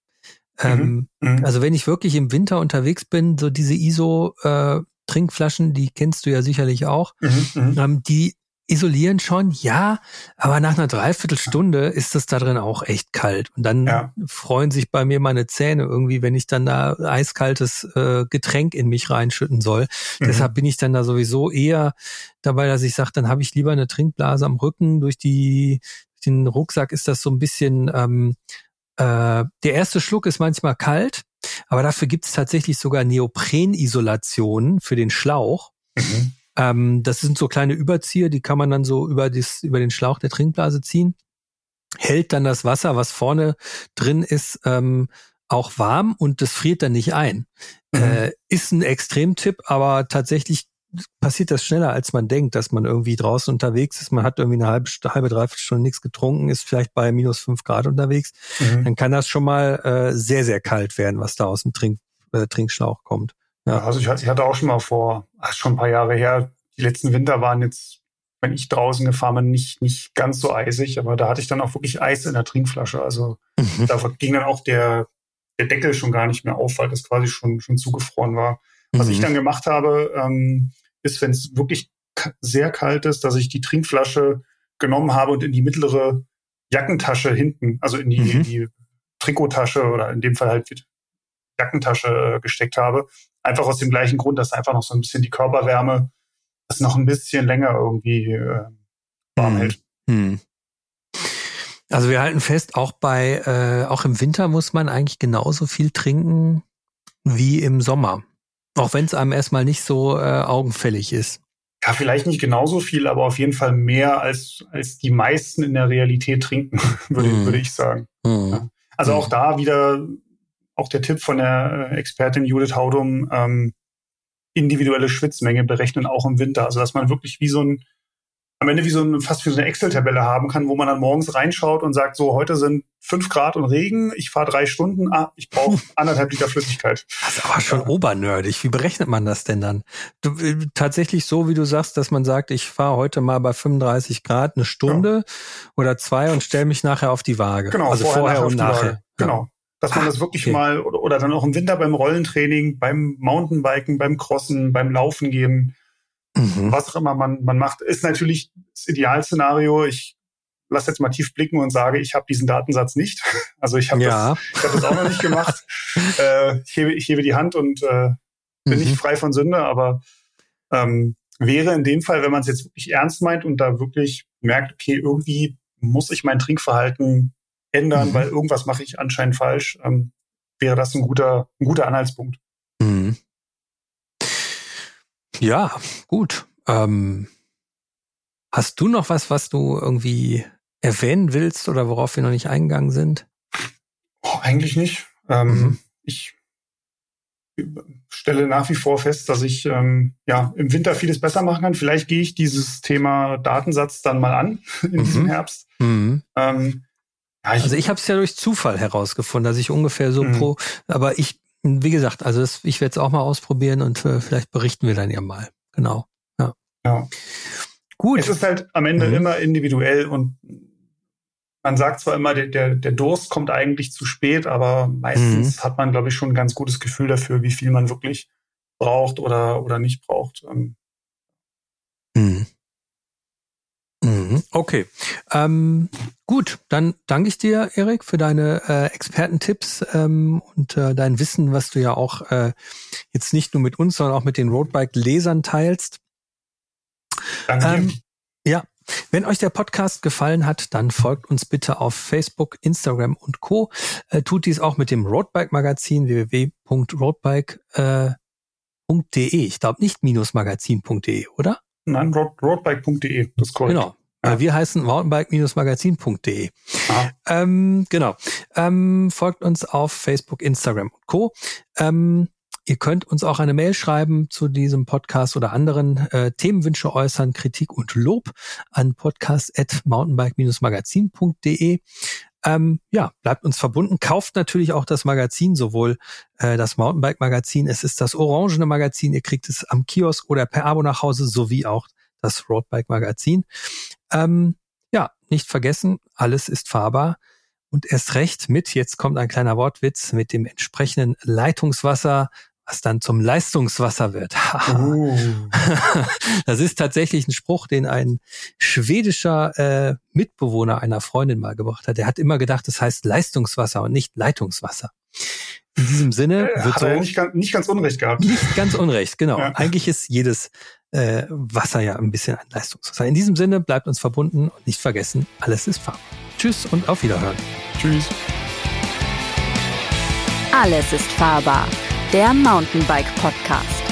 [SPEAKER 2] Ähm, mhm. mhm. Also wenn ich wirklich im Winter unterwegs bin, so diese ISO äh, Trinkflaschen, die kennst du ja sicherlich auch, mhm. mhm. ähm, die isolieren schon, ja, aber nach einer Dreiviertelstunde ist es da drin auch echt kalt. Und dann ja. freuen sich bei mir meine Zähne irgendwie, wenn ich dann da eiskaltes äh, Getränk in mich reinschütten soll. Mhm. Deshalb bin ich dann da sowieso eher dabei, dass ich sage, dann habe ich lieber eine Trinkblase am Rücken. Durch die den Rucksack ist das so ein bisschen, ähm, äh, der erste Schluck ist manchmal kalt, aber dafür gibt es tatsächlich sogar Neoprenisolationen für den Schlauch. Mhm ähm, das sind so kleine Überzieher, die kann man dann so über, das, über den Schlauch der Trinkblase ziehen. Hält dann das Wasser, was vorne drin ist, ähm, auch warm und das friert dann nicht ein. Mhm. Äh, ist ein Extremtipp, aber tatsächlich passiert das schneller, als man denkt, dass man irgendwie draußen unterwegs ist. Man hat irgendwie eine halbe, halbe dreiviertel Stunde nichts getrunken, ist vielleicht bei minus fünf Grad unterwegs. Mhm. Dann kann das schon mal äh, sehr, sehr kalt werden, was da aus dem Trink, äh, Trinkschlauch kommt.
[SPEAKER 3] Ja. Also ich, hatte auch schon mal vor, schon ein paar Jahre her, die letzten Winter waren jetzt, wenn ich draußen gefahren bin, nicht, nicht ganz so eisig, aber da hatte ich dann auch wirklich Eis in der Trinkflasche. Also mhm. da ging dann auch der, der Deckel schon gar nicht mehr auf, weil das quasi schon, schon zugefroren war. Was mhm. ich dann gemacht habe, ähm, ist, wenn es wirklich sehr kalt ist, dass ich die Trinkflasche genommen habe und in die mittlere Jackentasche hinten, also in die, mhm. die Trikottasche oder in dem Fall halt die Jackentasche äh, gesteckt habe. Einfach aus dem gleichen Grund, dass einfach noch so ein bisschen die Körperwärme das noch ein bisschen länger irgendwie äh, warm hm. hält. Hm.
[SPEAKER 2] Also wir halten fest, auch bei, äh, auch im Winter muss man eigentlich genauso viel trinken wie im Sommer. Auch wenn es einem erstmal nicht so äh, augenfällig ist.
[SPEAKER 3] Ja, vielleicht nicht genauso viel, aber auf jeden Fall mehr als, als die meisten in der Realität trinken, <laughs> würde, mm. würde ich sagen. Mm. Ja. Also mm. auch da wieder auch der Tipp von der Expertin Judith Haudum, ähm, individuelle Schwitzmenge berechnen, auch im Winter. Also dass man wirklich wie so ein, am Ende wie so ein, fast wie so eine Excel-Tabelle haben kann, wo man dann morgens reinschaut und sagt, so, heute sind fünf Grad und Regen, ich fahre drei Stunden, ah, ich brauche <laughs> anderthalb Liter Flüssigkeit.
[SPEAKER 2] Das ist aber schon ja. obernerdig. Wie berechnet man das denn dann? Du, äh, tatsächlich so, wie du sagst, dass man sagt, ich fahre heute mal bei 35 Grad eine Stunde ja. oder zwei und stelle mich nachher auf die Waage.
[SPEAKER 3] Genau,
[SPEAKER 2] also
[SPEAKER 3] vorher, vorher und nachher. Genau dass man das wirklich okay. mal oder, oder dann auch im Winter beim Rollentraining, beim Mountainbiken, beim Crossen, beim Laufen gehen, mhm. was auch immer man, man macht, ist natürlich das Idealszenario. Ich lasse jetzt mal tief blicken und sage, ich habe diesen Datensatz nicht. <laughs> Also ich habe ja. das, ich hab das auch noch nicht gemacht. <laughs> äh, ich, hebe, ich hebe die Hand und äh, bin mhm. nicht frei von Sünde, aber ähm, wäre in dem Fall, wenn man es jetzt wirklich ernst meint und da wirklich merkt, okay, irgendwie muss ich mein Trinkverhalten ändern, mhm. weil irgendwas mache ich anscheinend falsch, ähm, wäre das ein guter, ein guter Anhaltspunkt. Mhm.
[SPEAKER 2] Ja, gut. Ähm, hast du noch was, was du irgendwie erwähnen willst oder worauf wir noch nicht eingegangen sind?
[SPEAKER 3] Oh, eigentlich nicht. Ähm, mhm. Ich stelle nach wie vor fest, dass ich ähm, ja im Winter vieles besser machen kann. Vielleicht gehe ich dieses Thema Datensatz dann mal an <laughs> in mhm. diesem Herbst. Mhm. Ähm,
[SPEAKER 2] also ich habe es ja durch Zufall herausgefunden, dass ich ungefähr so mhm. pro, aber ich, wie gesagt, also das, ich werde es auch mal ausprobieren und äh, vielleicht berichten wir dann ja mal. Genau. Ja.
[SPEAKER 3] ja. Gut. Es ist halt am Ende mhm. immer individuell und man sagt zwar immer, der, der, der Durst kommt eigentlich zu spät, aber meistens mhm. hat man, glaube ich, schon ein ganz gutes Gefühl dafür, wie viel man wirklich braucht oder, oder nicht braucht. Ähm.
[SPEAKER 2] Mhm. Okay. Ähm, gut, dann danke ich dir, Erik, für deine äh, Expertentipps ähm, und äh, dein Wissen, was du ja auch äh, jetzt nicht nur mit uns, sondern auch mit den Roadbike-Lesern teilst.
[SPEAKER 3] Danke. Ähm,
[SPEAKER 2] ja, wenn euch der Podcast gefallen hat, dann folgt uns bitte auf Facebook, Instagram und Co. Äh, tut dies auch mit dem Roadbike-Magazin www.roadbike.de. Äh, ich glaube nicht minusmagazin.de, oder?
[SPEAKER 3] Nein, road, roadbike.de,
[SPEAKER 2] das ist korrekt. Genau. Ja. Wir heißen mountainbike-magazin.de. Ähm, genau. Ähm, folgt uns auf Facebook, Instagram und Co. Ähm, ihr könnt uns auch eine Mail schreiben zu diesem Podcast oder anderen äh, Themenwünsche äußern, Kritik und Lob an podcast.mountainbike-magazin.de. Ähm, ja, bleibt uns verbunden. Kauft natürlich auch das Magazin, sowohl äh, das Mountainbike-Magazin, es ist das orangene Magazin, ihr kriegt es am Kiosk oder per Abo nach Hause, sowie auch das Roadbike-Magazin. Ähm, ja, nicht vergessen, alles ist fahrbar. Und erst recht mit, jetzt kommt ein kleiner Wortwitz, mit dem entsprechenden Leitungswasser, was dann zum Leistungswasser wird. <laughs> oh. Das ist tatsächlich ein Spruch, den ein schwedischer äh, Mitbewohner einer Freundin mal gebracht hat. Der hat immer gedacht, das heißt Leistungswasser und nicht Leitungswasser. In diesem Sinne
[SPEAKER 3] wird hat so er nicht, ganz, nicht ganz unrecht gehabt.
[SPEAKER 2] Nicht ganz unrecht, genau. Ja. Eigentlich ist jedes äh, Wasser ja ein bisschen ein Leistungswasser. In diesem Sinne bleibt uns verbunden und nicht vergessen, alles ist Farbe. Tschüss und auf Wiederhören.
[SPEAKER 3] Tschüss.
[SPEAKER 1] Alles ist fahrbar. Der Mountainbike Podcast.